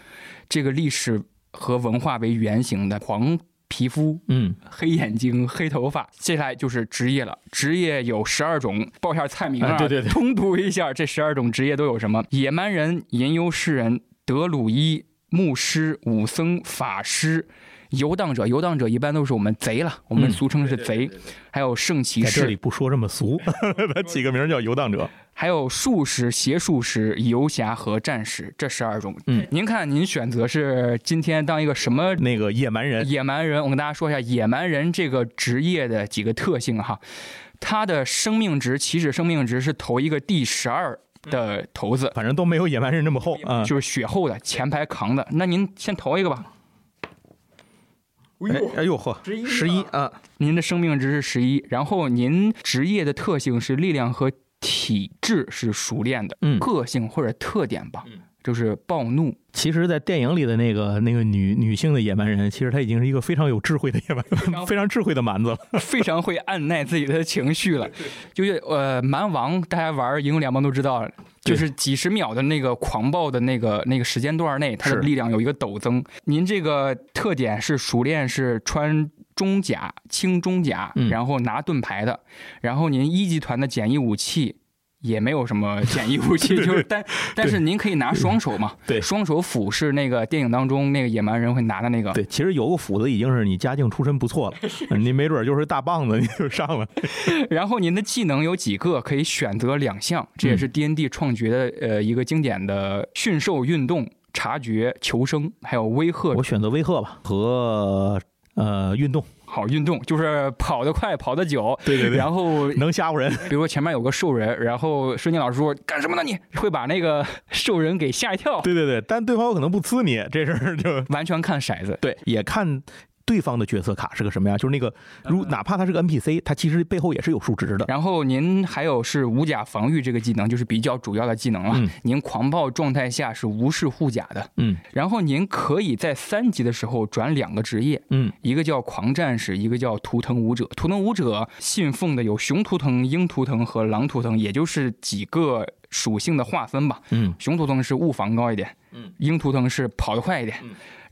这个历史和文化为原型的黄皮肤。嗯，黑眼睛、黑头发，接下来就是职业了。职业有十二种，报一下菜名啊，啊对对对通读一下这十二种职业都有什么：野蛮人、吟游诗人、德鲁伊、牧师、武僧、法师、游荡者。游荡者一般都是我们贼了，我们嗯俗称是贼。还有圣骑士在这里，不说这么俗，他起个名叫游荡者。还有术士、邪术士、游侠和战士，这十二种。嗯，您看您选择是今天当一个什么那个野蛮人，野蛮人，我跟大家说一下野蛮人这个职业的几个特性哈。他的生命值起始生命值是投一个第十二，的骰子，反正都没有野蛮人那么厚啊。就是血厚的，前排扛的。那您先投一个吧。哎哎呦呵，十一啊，您的生命值是十一，然后您职业的特性是力量和体质是熟练的，嗯个性或者特点吧，就是暴怒，其实，在电影里的那个那个女女性的野蛮人，其实她已经是一个非常有智慧的野蛮，非常智慧的蛮子了。非常会按耐自己的情绪了。就是呃，蛮王大家玩《英雄联盟》都知道，就是几十秒的那个狂暴的那个那个时间段内，他的力量有一个陡增。您这个特点是熟练，是穿。中甲、轻中甲，嗯。然后拿盾牌的，然后您一级团的简易武器也没有什么 简易武器，就是但但是您可以拿双手嘛，对。双手斧是那个电影当中那个野蛮人会拿的那个，对，其实有个斧子已经是你家境出身不错了，你没准就是大棒子你就上了。然后您的技能有几个，可以选择两项，这也是 D N D 创觉的呃一个经典的驯兽运动、察觉、求生，还有威吓我选择威吓吧，和呃运动，好运动，就是跑得快、跑得久。对对对然后 能吓唬人。比如说前面有个兽人，然后瞬间老师说干什么呢你？会把那个 兽人给吓一跳。对对对，但对方有可能不呲你，这事儿就完全看骰子。对，也看对方的角色卡是个什么样。就是那个，如哪怕他是个 NPC，他其实背后也是有数值的。然后您还有是无甲防御这个技能，就是比较主要的技能了。嗯您狂暴状态下是无视护甲的。嗯然后您可以在三级的时候转两个职业，嗯，一个叫狂战士，一个叫图腾舞者。图腾舞者信奉的有熊图腾、鹰图腾和狼图腾，也就是几个属性的划分吧。嗯，熊图腾是物防高一点，嗯，鹰图腾是跑得快一点，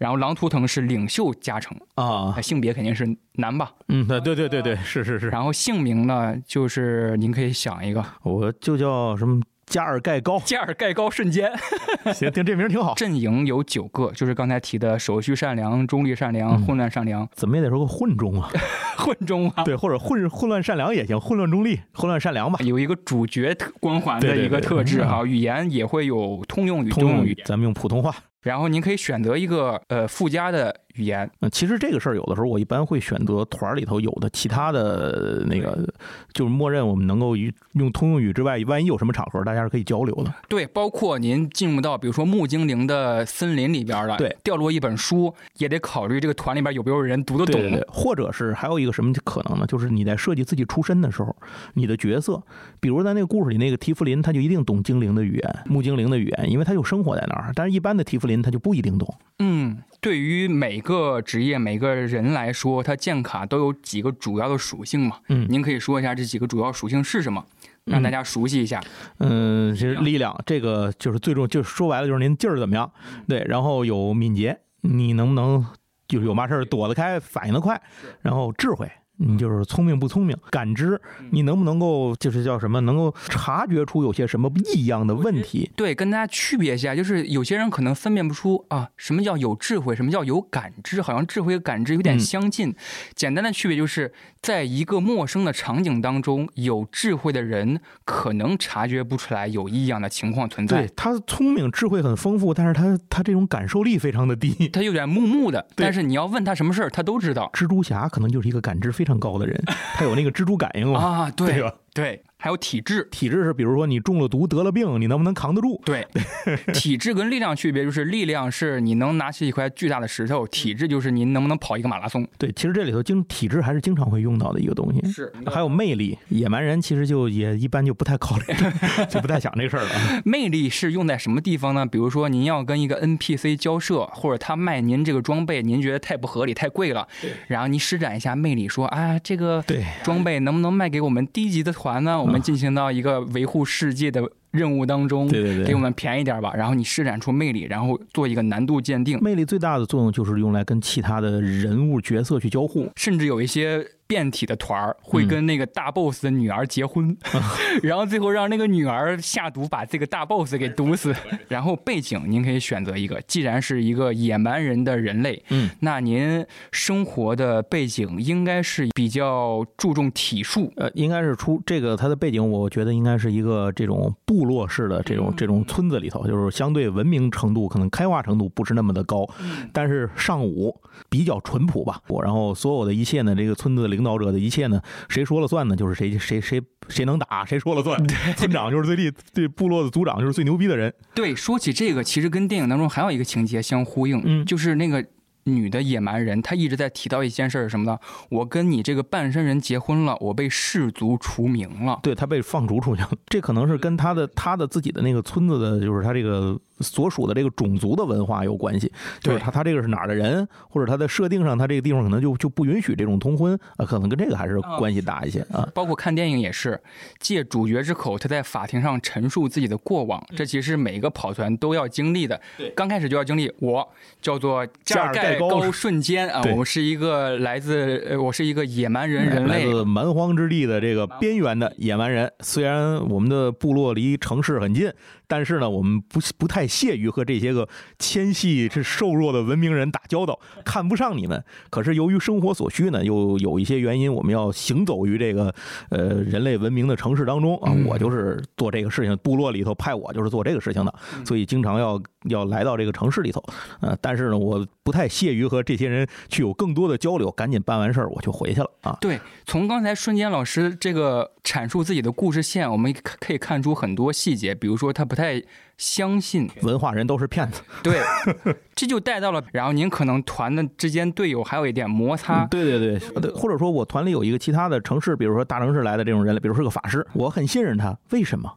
然后狼图腾是领袖加成。啊那，性别肯定是男吧？嗯，对对对对对，是是是，然后姓名呢，就是您可以想一个我就叫什么加尔盖高，加尔盖高瞬间。行，听这名儿挺好。阵营有九个，就是刚才提的手续善良、中立善良、嗯混乱善良、怎么也得说个混中啊，混中啊。对，或者混混乱善良也行，混乱中立，混乱善良吧。有一个主角特光环的一个对对对特质哈，语言也会有通用语、通用语。咱们用普通话。然后您可以选择一个呃附加的语言，嗯，其实这个事儿有的时候我一般会选择团儿里头有的其他的那个，就是默认我们能够与用通用语之外，万一有什么场合，大家是可以交流的。对，包括您进入到比如说木精灵的森林里边了，对，掉落一本书，也得考虑这个团里边有没有人读得懂。对对对，或者是还有一个什么可能呢？就是你在设计自己出身的时候，你的角色，比如在那个故事里那个提夫林，他就一定懂精灵的语言、木精灵的语言，因为他就生活在那儿。但是一般的提夫林他就不一定懂。嗯，对于每个职业、每个人来说，它建卡都有几个主要的属性嘛。嗯您可以说一下这几个主要属性是什么，让大家熟悉一下。嗯，其实力量这个就是最重，就是说白了就是您劲儿怎么样，对，然后有敏捷，你能不能就是有嘛事儿躲得开，反应得快，然后智慧。你就是聪明不聪明，感知，你能不能够就是叫什么，能够察觉出有些什么异样的问题？对，跟大家区别一下，就是有些人可能分辨不出啊，什么叫有智慧，什么叫有感知，好像智慧和感知有点嗯相近。简单的区别就是，在一个陌生的场景当中，有智慧的人可能察觉不出来有异样的情况存在对，他聪明，智慧很丰富，但是他他这种感受力非常的低。他有点木木的，但是你要问他什么事儿，他都知道蜘蛛侠可能就是一个感知非常高的人，他有那个蜘蛛感应了，啊。对对吧？对，还有体质，体质是，比如说你中了毒得了病，你能不能扛得住？对，体质跟力量区别就是，力量是你能拿起一块巨大的石头，体质就是您能不能跑一个马拉松。对，其实这里头经体质还是经常会用到的一个东西。是还有魅力，野蛮人其实就也一般就不太考虑，就不太想这事儿了。魅力是用在什么地方呢？比如说您要跟一个 NPC 交涉，或者他卖您这个装备，您觉得太不合理、太贵了，然后您施展一下魅力，说啊，这个对装备能不能卖给我们低级的团呢？我们进行到一个维护世界的任务当中，对对对给我们便宜点吧。然后你施展出魅力，然后做一个难度鉴定，魅力最大的作用就是用来跟其他的人物角色去交互。甚至有一些变体的团儿会嗯跟那个大 boss 的女儿结婚，然后最后让那个女儿下毒把这个大 boss 给毒死。然后背景您可以选择一个，既然是一个野蛮人的人类，嗯，那您生活的背景应该是比较注重体术。呃，应该是出这个它的背景，我觉得应该是一个这种部落式的这种这种村子里头，就是相对文明程度可能开化程度不是那么的高，但是上午比较淳朴吧。然后所有的一切呢，这个村子的领领导者的一切呢，谁说了算呢？就是谁谁谁谁能打，谁说了算。村长就是最厉，对部落的族长就是最牛逼的人。对，说起这个，其实跟电影当中还有一个情节相呼应，嗯就是那个女的野蛮人，她一直在提到一件事儿，什么呢？我跟你这个半身人结婚了，我被氏族除名了。对她被放逐出去了，这可能是跟她的她的自己的那个村子的，就是她这个所属的这个种族的文化有关系。就是对他他这个是哪儿的人，或者她的设定上，她这个地方可能就就不允许这种通婚啊，可能跟这个还是关系大一些啊。包括看电影也是，借主角之口，她在法庭上陈述自己的过往，这其实是每个跑团都要经历的。刚开始就要经历，我叫做加尔盖加尔盖高高瞬间啊，对。我是一个来自呃，我是一个野蛮人人来类，自蛮荒之地的这个边缘的野蛮人，虽然我们的部落离城市很近，但是呢，我们不不太屑于和这些个纤细是瘦弱的文明人打交道，看不上你们。可是由于生活所需呢，又有一些原因，我们要行走于这个呃人类文明的城市当中啊。嗯我就是做这个事情，部落里头派我就是做这个事情的，所以经常要要来到这个城市里头。呃，但是呢，我不太屑于和这些人去有更多的交流，赶紧办完事儿我就回去了啊。对，从刚才瞬间老师这个阐述自己的故事线，我们可可以看出很多细节，比如说他不太相信，文化人都是骗子。对，这就带到了，然后您可能团的之间队友还有一点摩擦，对对对或者说我团里有一个其他的城市，比如说大城市来的这种人，比如是个法师，我很信任他，为什么？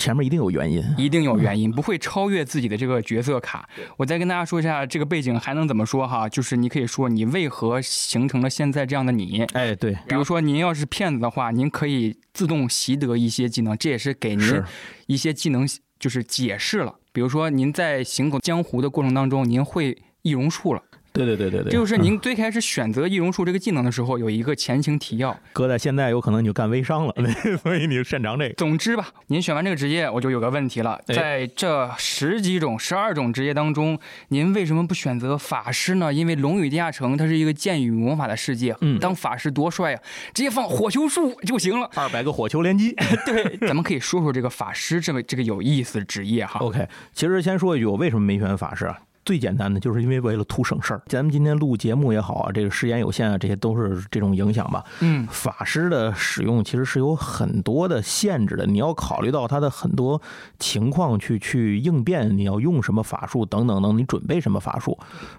前面一定有原因。一定有原因，不会超越自己的这个角色卡。我再跟大家说一下这个背景还能怎么说哈，就是你可以说你为何形成了现在这样的你。哎，对，比如说您要是骗子的话，您可以自动习得一些技能，这也是给您一些技能就是解释了。比如说您在行走江湖的过程当中，您会易容术了，对对对对对，这就是您最开始选择易容术这个技能的时候有一个前情提要。搁在现在有可能你就干微商了，所以你就擅长这个。总之吧，您选完这个职业，我就有个问题了，哎在这十几种、十二种职业当中，您为什么不选择法师呢？因为《龙与地下城》它是一个剑与魔法的世界，嗯当法师多帅啊，直接放火球术就行了。二百个火球连击。对，咱们可以说说这个法师这个这个有意思的职业哈。OK，其实先说一句，我为什么没选法师啊？最简单的就是因为为了图省事儿。咱们今天录节目也好啊，这个时间有限啊，这些都是这种影响吧。嗯，法师的使用其实是有很多的限制的，你要考虑到他的很多情况去去应变，你要用什么法术等等等，你准备什么法术，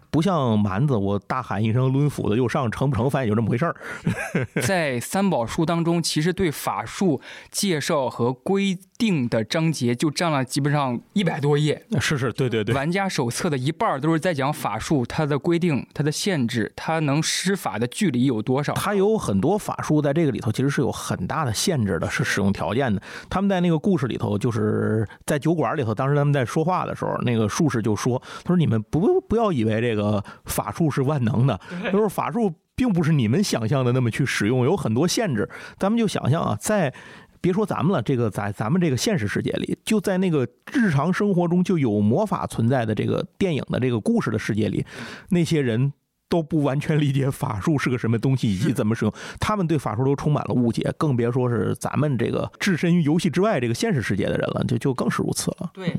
不像蛮子，我大喊一声抡斧子又上，成不成反正就这么回事儿。在三宝书当中，其实对法术介绍和规定的章节就占了基本上一百多页。是是，对对对，玩家手册的一半都是在讲法术，它的规定、它的限制、它能施法的距离有多少。它有很多法术在这个里头其实是有很大的限制的，是使用条件的。他们在那个故事里头，就是在酒馆里头，当时他们在说话的时候，那个术士就说：“他说你们不不要以为这个法术是万能的，他说法术并不是你们想象的那么去使用，有很多限制。咱们就想象啊，在。”别说咱们了，这个在咱们这个现实世界里，就在那个日常生活中就有魔法存在的这个电影的这个故事的世界里，那些人都不完全理解法术是个什么东西以及怎么使用，他们对法术都充满了误解，更别说是咱们这个置身于游戏之外这个现实世界的人了，就就更是如此了。对，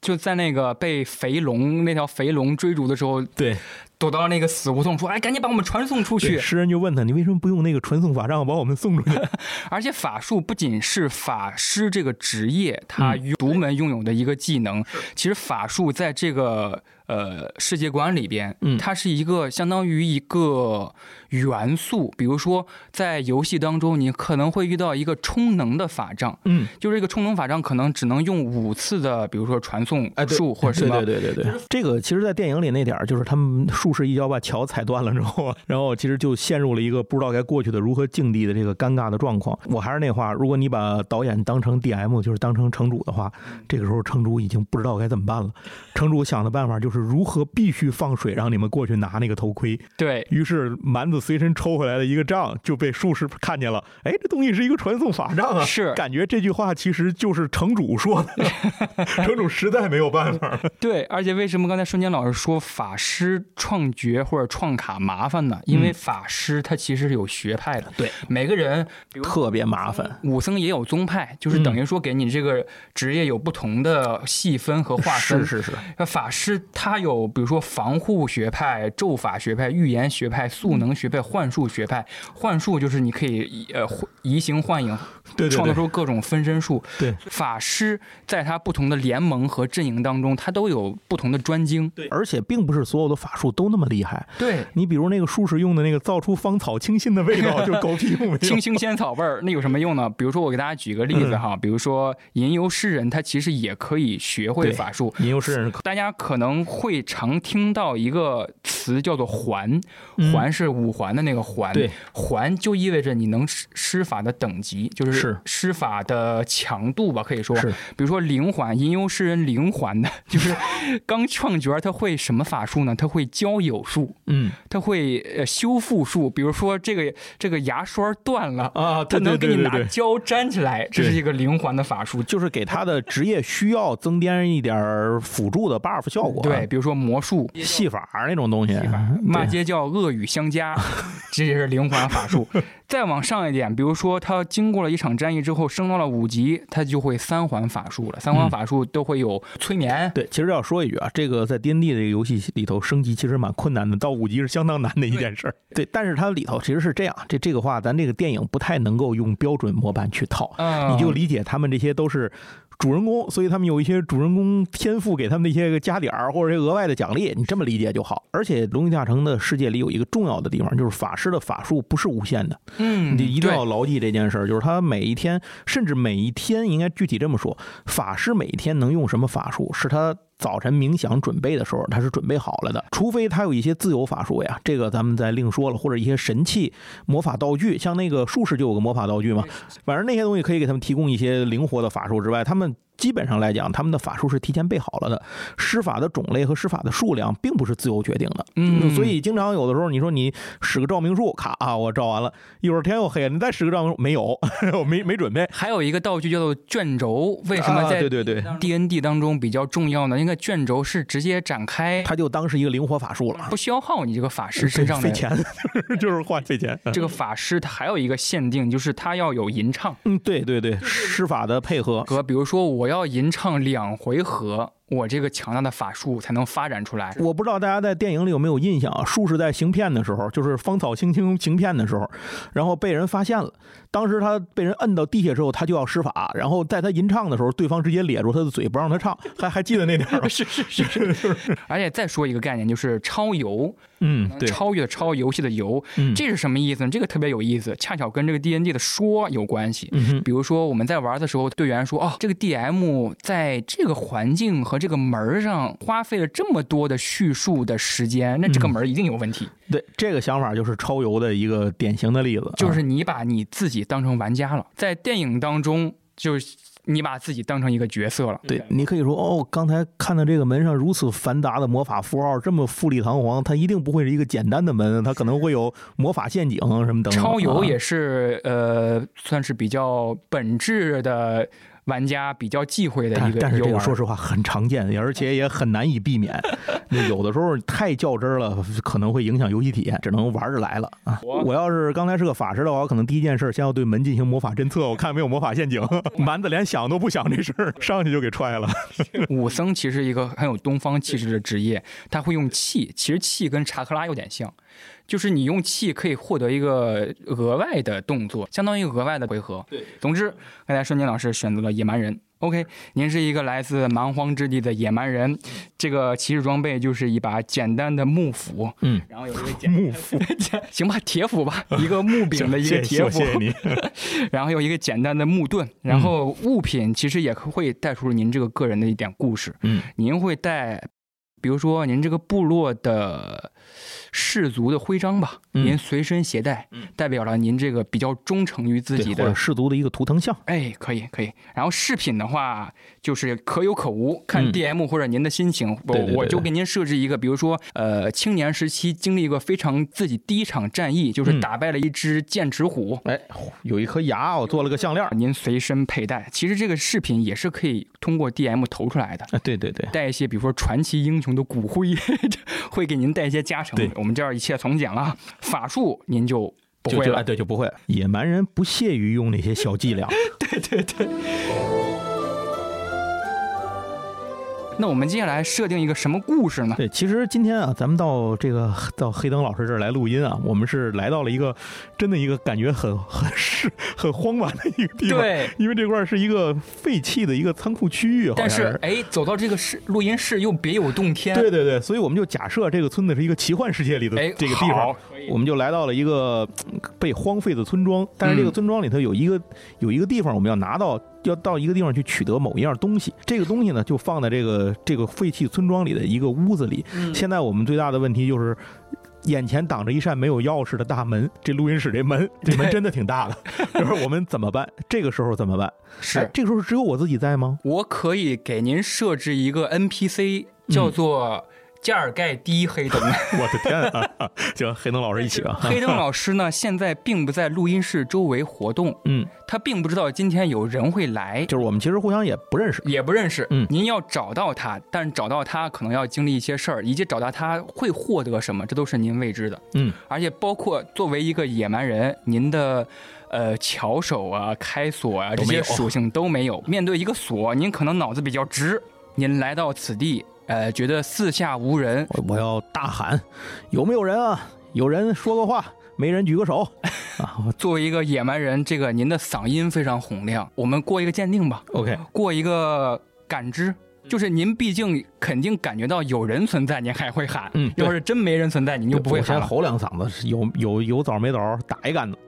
就在那个被肥龙那条肥龙追逐的时候，对，躲到那个死胡同，说：“哎，赶紧把我们传送出去。诗人就问他：“你为什么不用那个传送法杖把我们送出去 而且法术不仅是法师这个职业他独门拥有的一个技能，其实法术在这个呃世界观里边，嗯它是一个相当于一个元素。比如说在游戏当中，你可能会遇到一个充能的法杖，？”嗯，就是这个充能法杖可能只能用五次的，比如说传送哎，术或者什么。对对对对对，这个其实，在电影里那点儿，就是他们术士一脚把桥踩断了之后啊，然后其实就陷入了一个不知道该过去的如何境地的这个尴尬的状况。我还是那话，如果你把导演当成 DM，就是当成城主的话，这个时候城主已经不知道该怎么办了。城主想的办法就是如何必须放水让你们过去拿那个头盔。对于是蛮子随身抽回来的一个杖就被术士看见了，哎，这东西是一个传送法杖啊！是感觉这句话其实就是城主说的，城主实在没有办法。对，而且为什么刚才瞬间老师说法师创创角或者创卡麻烦呢？因为法师他其实是有学派的，对，每个人，特别麻烦。武僧也有宗派，就是等于说给你这个职业有不同的细分和划分。是是是，那法师他有，比如说防护学派、咒法学派、预言学派、速能学派、幻术学派。幻术就是你可以呃移形换影，对对对创造出各种分身术。对法师在他不同的联盟和阵营当中，他都有不同的专精。对，而且并不是所有的法术都那么厉害。对，你比如那个术士用的那个造出芳草清新的味道，就狗屁用没有。清新仙草味儿，那有什么用呢？比如说，我给大家举个例子哈，比如说吟游诗人，他其实也可以学会法术。吟游诗人大家可能会常听到一个词叫做环，环是五环的那个环，环就意味着你能施施法的等级，就是是施法的强度吧，可以说是。比如说灵环，吟游诗人灵环的，就是刚创角他会什么法术呢？他会交友术，嗯他会呃修复术，比如说这个这个牙刷断了啊他能给你拿胶粘起来，这是一个灵环的法术。就是给他的职业需要增添一点辅助的 buff 效果。对，，比如说魔术，戏法那种东西，骂街叫恶语相加，这也是灵环法术。再往上一点，比如说他经过了一场战役之后升到了五级，他就会三环法术了。三环法术都会有催眠，对，其实要说一句啊，这个在 D N D 这个游戏里头升级其实蛮困难的，到五级是相当难的一件事儿。对，但是它里头其实是这样，这这个话咱这个电影不太能够用标准模板去套，嗯你就理解他们这些都是。主人公，所以他们有一些主人公天赋给他们的一些个加点儿或者这额外的奖励，你这么理解就好。而且《龙与地下城》的世界里有一个重要的地方，就是法师的法术不是无限的，嗯，你一定要牢记这件事儿，就是他每一天，甚至每一天，应该具体这么说，法师每一天能用什么法术，是他早晨冥想准备的时候，他是准备好了的。除非他有一些自由法术呀，这个咱们再另说了，或者一些神器、魔法道具，像那个术士就有个魔法道具嘛，反正那些东西可以给他们提供一些灵活的法术之外，他们。基本上来讲，他们的法术是提前备好了的，施法的种类和施法的数量并不是自由决定的。嗯所以经常有的时候，你说你使个照明术，卡啊，我照完了，一会儿天又黑了，你再使个照明术，没有，我没没准备。还有一个道具叫做卷轴，为什么啊在对对对 D N D 当中比较重要呢？因为卷轴是直接展开，它就当是一个灵活法术了，不消耗你这个法师身上的费钱，就是花费钱。这个法师他还有一个限定，就是他要有吟唱嗯，对对对，施法的配合，和，比如说我我要吟唱两回合，我这个强大的法术才能发展出来。我不知道大家在电影里有没有印象啊？术士在行骗的时候，就是芳草青青行骗的时候，然后被人发现了。当时他被人摁到地下之后，他就要施法，然后在他吟唱的时候，对方直接咧住他的嘴不让他唱，还还记得那点儿 吗？是是是是，而且再说一个概念，就是超游，嗯，对，超越的超，游戏的游，嗯这是什么意思呢？这个特别有意思，恰巧跟这个 D N D 的说有关系。嗯，比如说我们在玩的时候，队员说：“哦，这个 D M 在这个环境和这个门儿上花费了这么多的叙述的时间，那这个门儿一定有问题。对，这个想法就是超游的一个典型的例子，啊就是你把你自己当成玩家了，在电影当中，就是你把自己当成一个角色了。对，你可以说哦，刚才看到这个门上如此繁杂的魔法符号，这么富丽堂皇，它一定不会是一个简单的门，它可能会有魔法陷阱什么等等。啊超游也是呃，算是比较本质的玩家比较忌讳的一个但但是这。个说实话很常见，而且也很难以避免。那有的时候太较真了，可能会影响游戏体验，只能玩着来了啊。我要是刚才是个法师的话，我可能第一件事先要对门进行魔法侦测，我看没有魔法陷阱。蛮子连想都不想这事儿，上去就给踹了。武僧其实一个很有东方气质的职业，他会用气，其实气跟查克拉有点像，就是你用气可以获得一个额外的动作，相当于额外的回合。对，总之，刚才瞬间老师选择了野蛮人。OK，您是一个来自蛮荒之地的野蛮人，这个骑士装备就是一把简单的木斧，嗯，然后有一个简木斧，行吧，铁斧吧，一个木柄的一个铁斧，谢谢你。然后有一个简单的木盾，然后物品其实也会带出您这个个人的一点故事。嗯，您会带，比如说您这个部落的氏族的徽章吧，嗯您随身携带，代表了您这个比较忠诚于自己的。氏族的一个图腾像。哎，可以可以。然后饰品的话，就是可有可无，看嗯 DM 或者您的心情。我对对对我就给您设置一个，比如说，呃，青年时期经历过非常自己第一场战役，就是嗯打败了一只剑齿虎，哎，有一颗牙，我做了个项链。您随身佩戴。其实这个饰品也是可以通过 DM 投出来的，啊，对对对，带一些比如说传奇英雄的骨灰，会给您带一些加成对，我们这儿一切从简了。法术您就不会了对就不会。野蛮人不屑于用那些小伎俩，对 对对。那我们接下来设定一个什么故事呢？对，其实今天啊，咱们到这个到黑灯老师这儿来录音啊，我们是来到了一个真的一个感觉很很是 很荒蛮的一个地方。对因为这块儿是一个废弃的一个仓库区域，但是哎，走到这个室录音室又别有洞天。对对对，所以我们就假设这个村子是一个奇幻世界里的哎这个地方我们就来到了一个嗯被荒废的村庄。但是这个嗯村庄里头有一个有一个地方，我们要拿到要到一个地方去取得某一样东西。这个东西呢，就放在这个这个废弃村庄里的一个屋子里。嗯现在我们最大的问题就是。眼前挡着一扇没有钥匙的大门，这录音室这门，这门真的挺大的。就是我们怎么办？这个时候怎么办？是哎这个时候只有我自己在吗？我可以给您设置一个 NPC，叫做加尔盖第一黑灯。我的天啊！行，黑灯老师一起啊。黑灯老师呢，现在并不在录音室周围活动，嗯，他并不知道今天有人会来。就是我们其实互相也不认识。也不认识，嗯您要找到他，但找到他可能要经历一些事儿，以及找到他会获得什么，这都是您未知的。嗯，而且包括作为一个野蛮人，您的呃巧手啊、开锁啊这些属性都没有。面对一个锁，您可能脑子比较直，您来到此地，呃，觉得四下无人，我我要大喊，有没有人啊？有人说个话，没人举个手 啊作为一个野蛮人，这个您的嗓音非常洪亮。我们过一个鉴定吧，！OK，过一个感知。就是您毕竟肯定感觉到有人存在，您还会喊。嗯要是真没人存在，您就不会我先喊了。吼两嗓子，有有有枣没枣，打一杆子。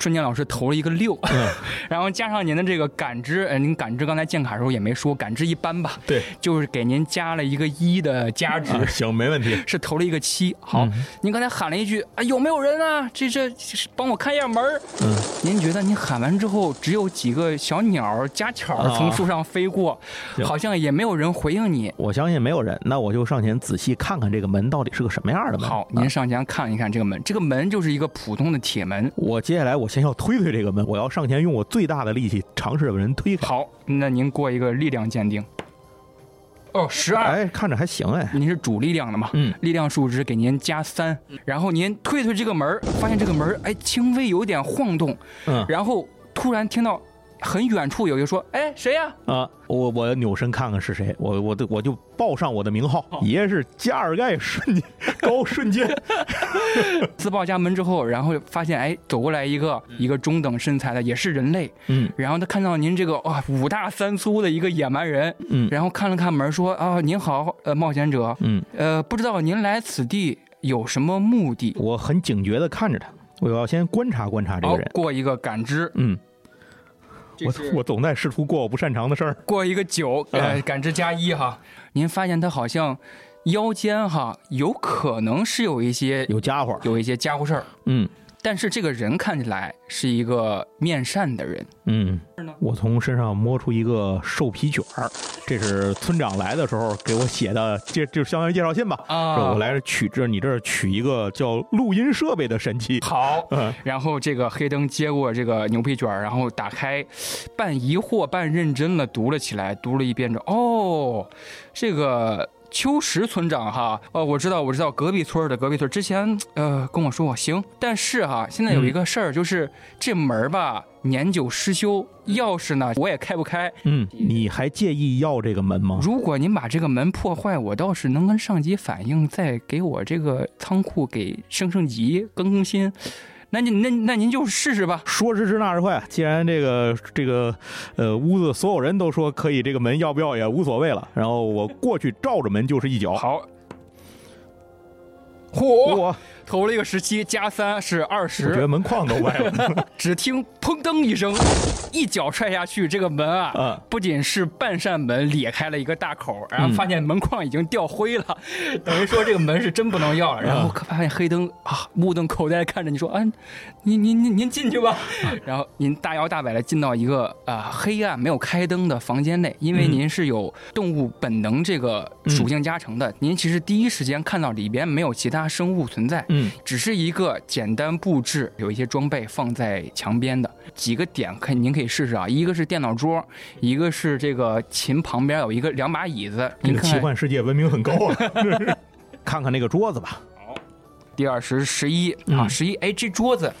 春健老师投了一个六，嗯 然后加上您的这个感知，呃，您感知刚才建卡的时候也没说，感知一般吧，对，就是给您加了一个一的加值，啊行，没问题。是投了一个七。好，嗯您刚才喊了一句啊，有没有人啊？这这这帮我看一下门儿嗯，您觉得您喊完之后，只有几个小鸟儿家巧儿啊从树上飞过，行好像也没有人回应你。我相信没有人，那我就上前仔细看看这个门到底是个什么样的门。好，啊您上前看一看这个门，这个门就是一个普通的铁门。我接下来我先要推推这个门，我要上前用我最大的力气尝试把人推开。好，那您过一个力量鉴定。哦，十二，哎，看着还行哎。您是主力量的嘛？嗯，力量数值给您加三，然后您推推这个门，发现这个门哎轻微有点晃动，嗯然后突然听到很远处有一个说：“哎，谁呀、啊，我我扭身看看是谁，我我的我就报上我的名号，爷是加尔盖瞬间高瞬间。自报家门之后，然后发现哎走过来一个一个中等身材的，也是人类，嗯。然后他看到您这个哇五大三粗的一个野蛮人，嗯。然后看了看门说啊您好呃冒险者，嗯，呃不知道您来此地有什么目的？我很警觉的看着他，我要先观察观察这个人。过一个感知，嗯，我我总在试图过我不擅长的事儿。过一个九，呃，啊感知加一哈。您发现他好像腰间哈有可能是有一些有家伙，有一些家伙事儿，嗯但是这个人看起来是一个面善的人。嗯，我从身上摸出一个兽皮卷儿，这是村长来的时候给我写的，这就相当于介绍信吧。啊说我来这取这你这儿取一个叫录音设备的神器。好，嗯然后这个黑灯接过这个牛皮卷儿，然后打开，半疑惑半认真的读了起来，读了一遍之后，哦，这个秋实村长哈，哦，我知道，我知道，隔壁村的隔壁村之前呃跟我说我行，但是哈，现在有一个事儿，就是这门儿吧年久失修，钥匙呢我也开不开。嗯，你还介意要这个门吗？如果您把这个门破坏，我倒是能跟上级反映，再给我这个仓库给升升级、更更新。那您那那您就试试吧。说时迟那时快，既然这个这个呃屋子所有人都说可以，这个门要不要也无所谓了。然后我过去照着门就是一脚，好，嚯，我投了一个十七，加三是二我觉得。门框都歪了。只听砰噔一声，一脚踹下去，这个门啊，嗯不仅是半扇门裂开了一个大口，然后发现门框已经掉灰了，等于说这个门是真不能要了。然后可发现黑灯啊，目瞪口呆看着你说：“啊，您您您您进去吧。”然后您大摇大摆的进到一个啊、黑暗没有开灯的房间内，因为嗯您是有动物本能这个属性加成的，您其实第一时间看到里边没有其他生物存在，嗯只是一个简单布置，有一些装备放在墙边的几个点，可以您可以试试啊。一个是电脑桌，一个是这个琴旁边有一个两把椅子，这个奇幻世界文明很高啊。看看那个桌子吧。好第二十十一啊，嗯十一，哎，这桌子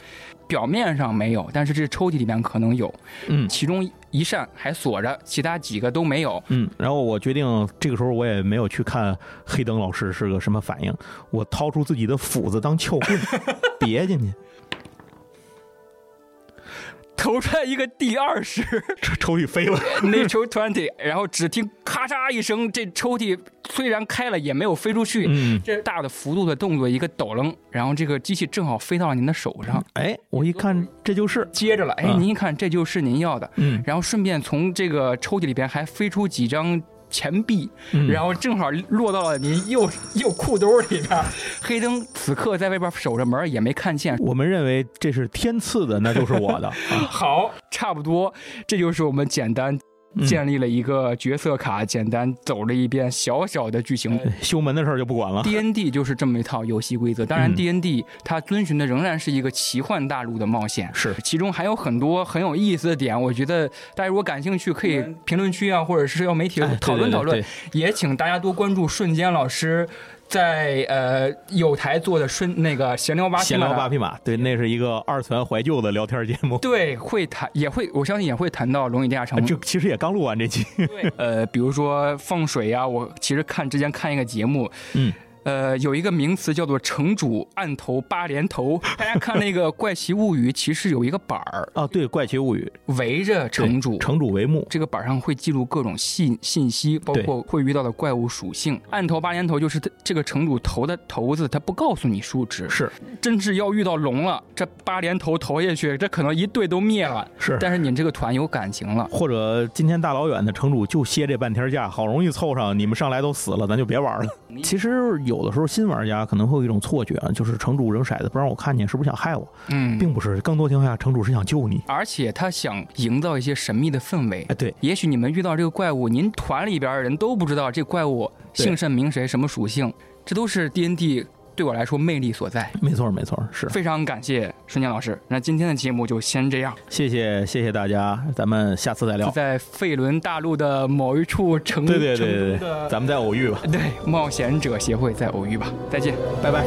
表面上没有，但是这抽屉里面可能有，嗯其中一扇还锁着，其他几个都没有。嗯，然后我决定，这个时候我也没有去看黑灯老师是个什么反应，我掏出自己的斧子当撬棍，别进去，投出来一个第二十，这抽屉飞了。那抽 twenty，然后只听咔嚓一声，这抽屉虽然开了，也没有飞出去。嗯，这大的幅度的动作，一个抖楞，然后这个机器正好飞到了您的手上，哎，我一看这就是，接着了。哎，啊您一看，这就是您要的。嗯然后顺便从这个抽屉里边还飞出几张钱币，嗯然后正好落到了您右右裤兜里边。黑灯此刻在外边守着门，也没看见。我们认为这是天赐的，那就是我的。啊好，差不多，这就是我们简单嗯建立了一个角色卡，简单走了一遍小小的剧情。修门的事儿就不管了。D N D 就是这么一套游戏规则，当然嗯。D N D 它遵循的仍然是一个奇幻大陆的冒险，是。其中还有很多很有意思的点，我觉得大家如果感兴趣，可以评论区啊，或者是社交媒体讨论讨论。对，也请大家多关注瞬间老师在呃有台做的顺那个闲聊八闲聊八匹匹马，对，那是一个二次元怀旧的聊天节目。对，会谈也会，我相信也会谈到《龙与地下城啊》。这其实也刚录完这期，对，呃，比如说放水呀、我其实看之前看一个节目，嗯，呃，有一个名词叫做城主暗头八连头。大家看那个《怪奇物语》，其实有一个板儿啊，对，《怪奇物语》围着城主，城主为幕，这个板上会记录各种信信息，包括会遇到的怪物属性。暗头八连头就是这个城主投的头子，他不告诉你数值，是真是要遇到龙了，这八连头投下去，这可能一队都灭了。是。但是你这个团有感情了。或者今天大老远的城主就歇这半天假，好容易凑上，你们上来都死了，咱就别玩了。其实有的时候新玩家可能会有一种错觉啊，就是城主扔骰子不让我看见，是不是想害我？嗯，并不是，更多情况下城主是想救你。而且他想营造一些神秘的氛围哎，。对，也许你们遇到这个怪物，您团里边的人都不知道这怪物姓甚名谁、什么属性，这都是 D N D 对我来说魅力所在。没错没错，是。非常感谢瞬间老师，那今天的节目就先这样。谢谢谢谢大家，咱们下次再聊。在费伦大陆的某一处城，对对对对咱们再偶遇吧，对冒险者协会再偶遇吧，再见。拜拜。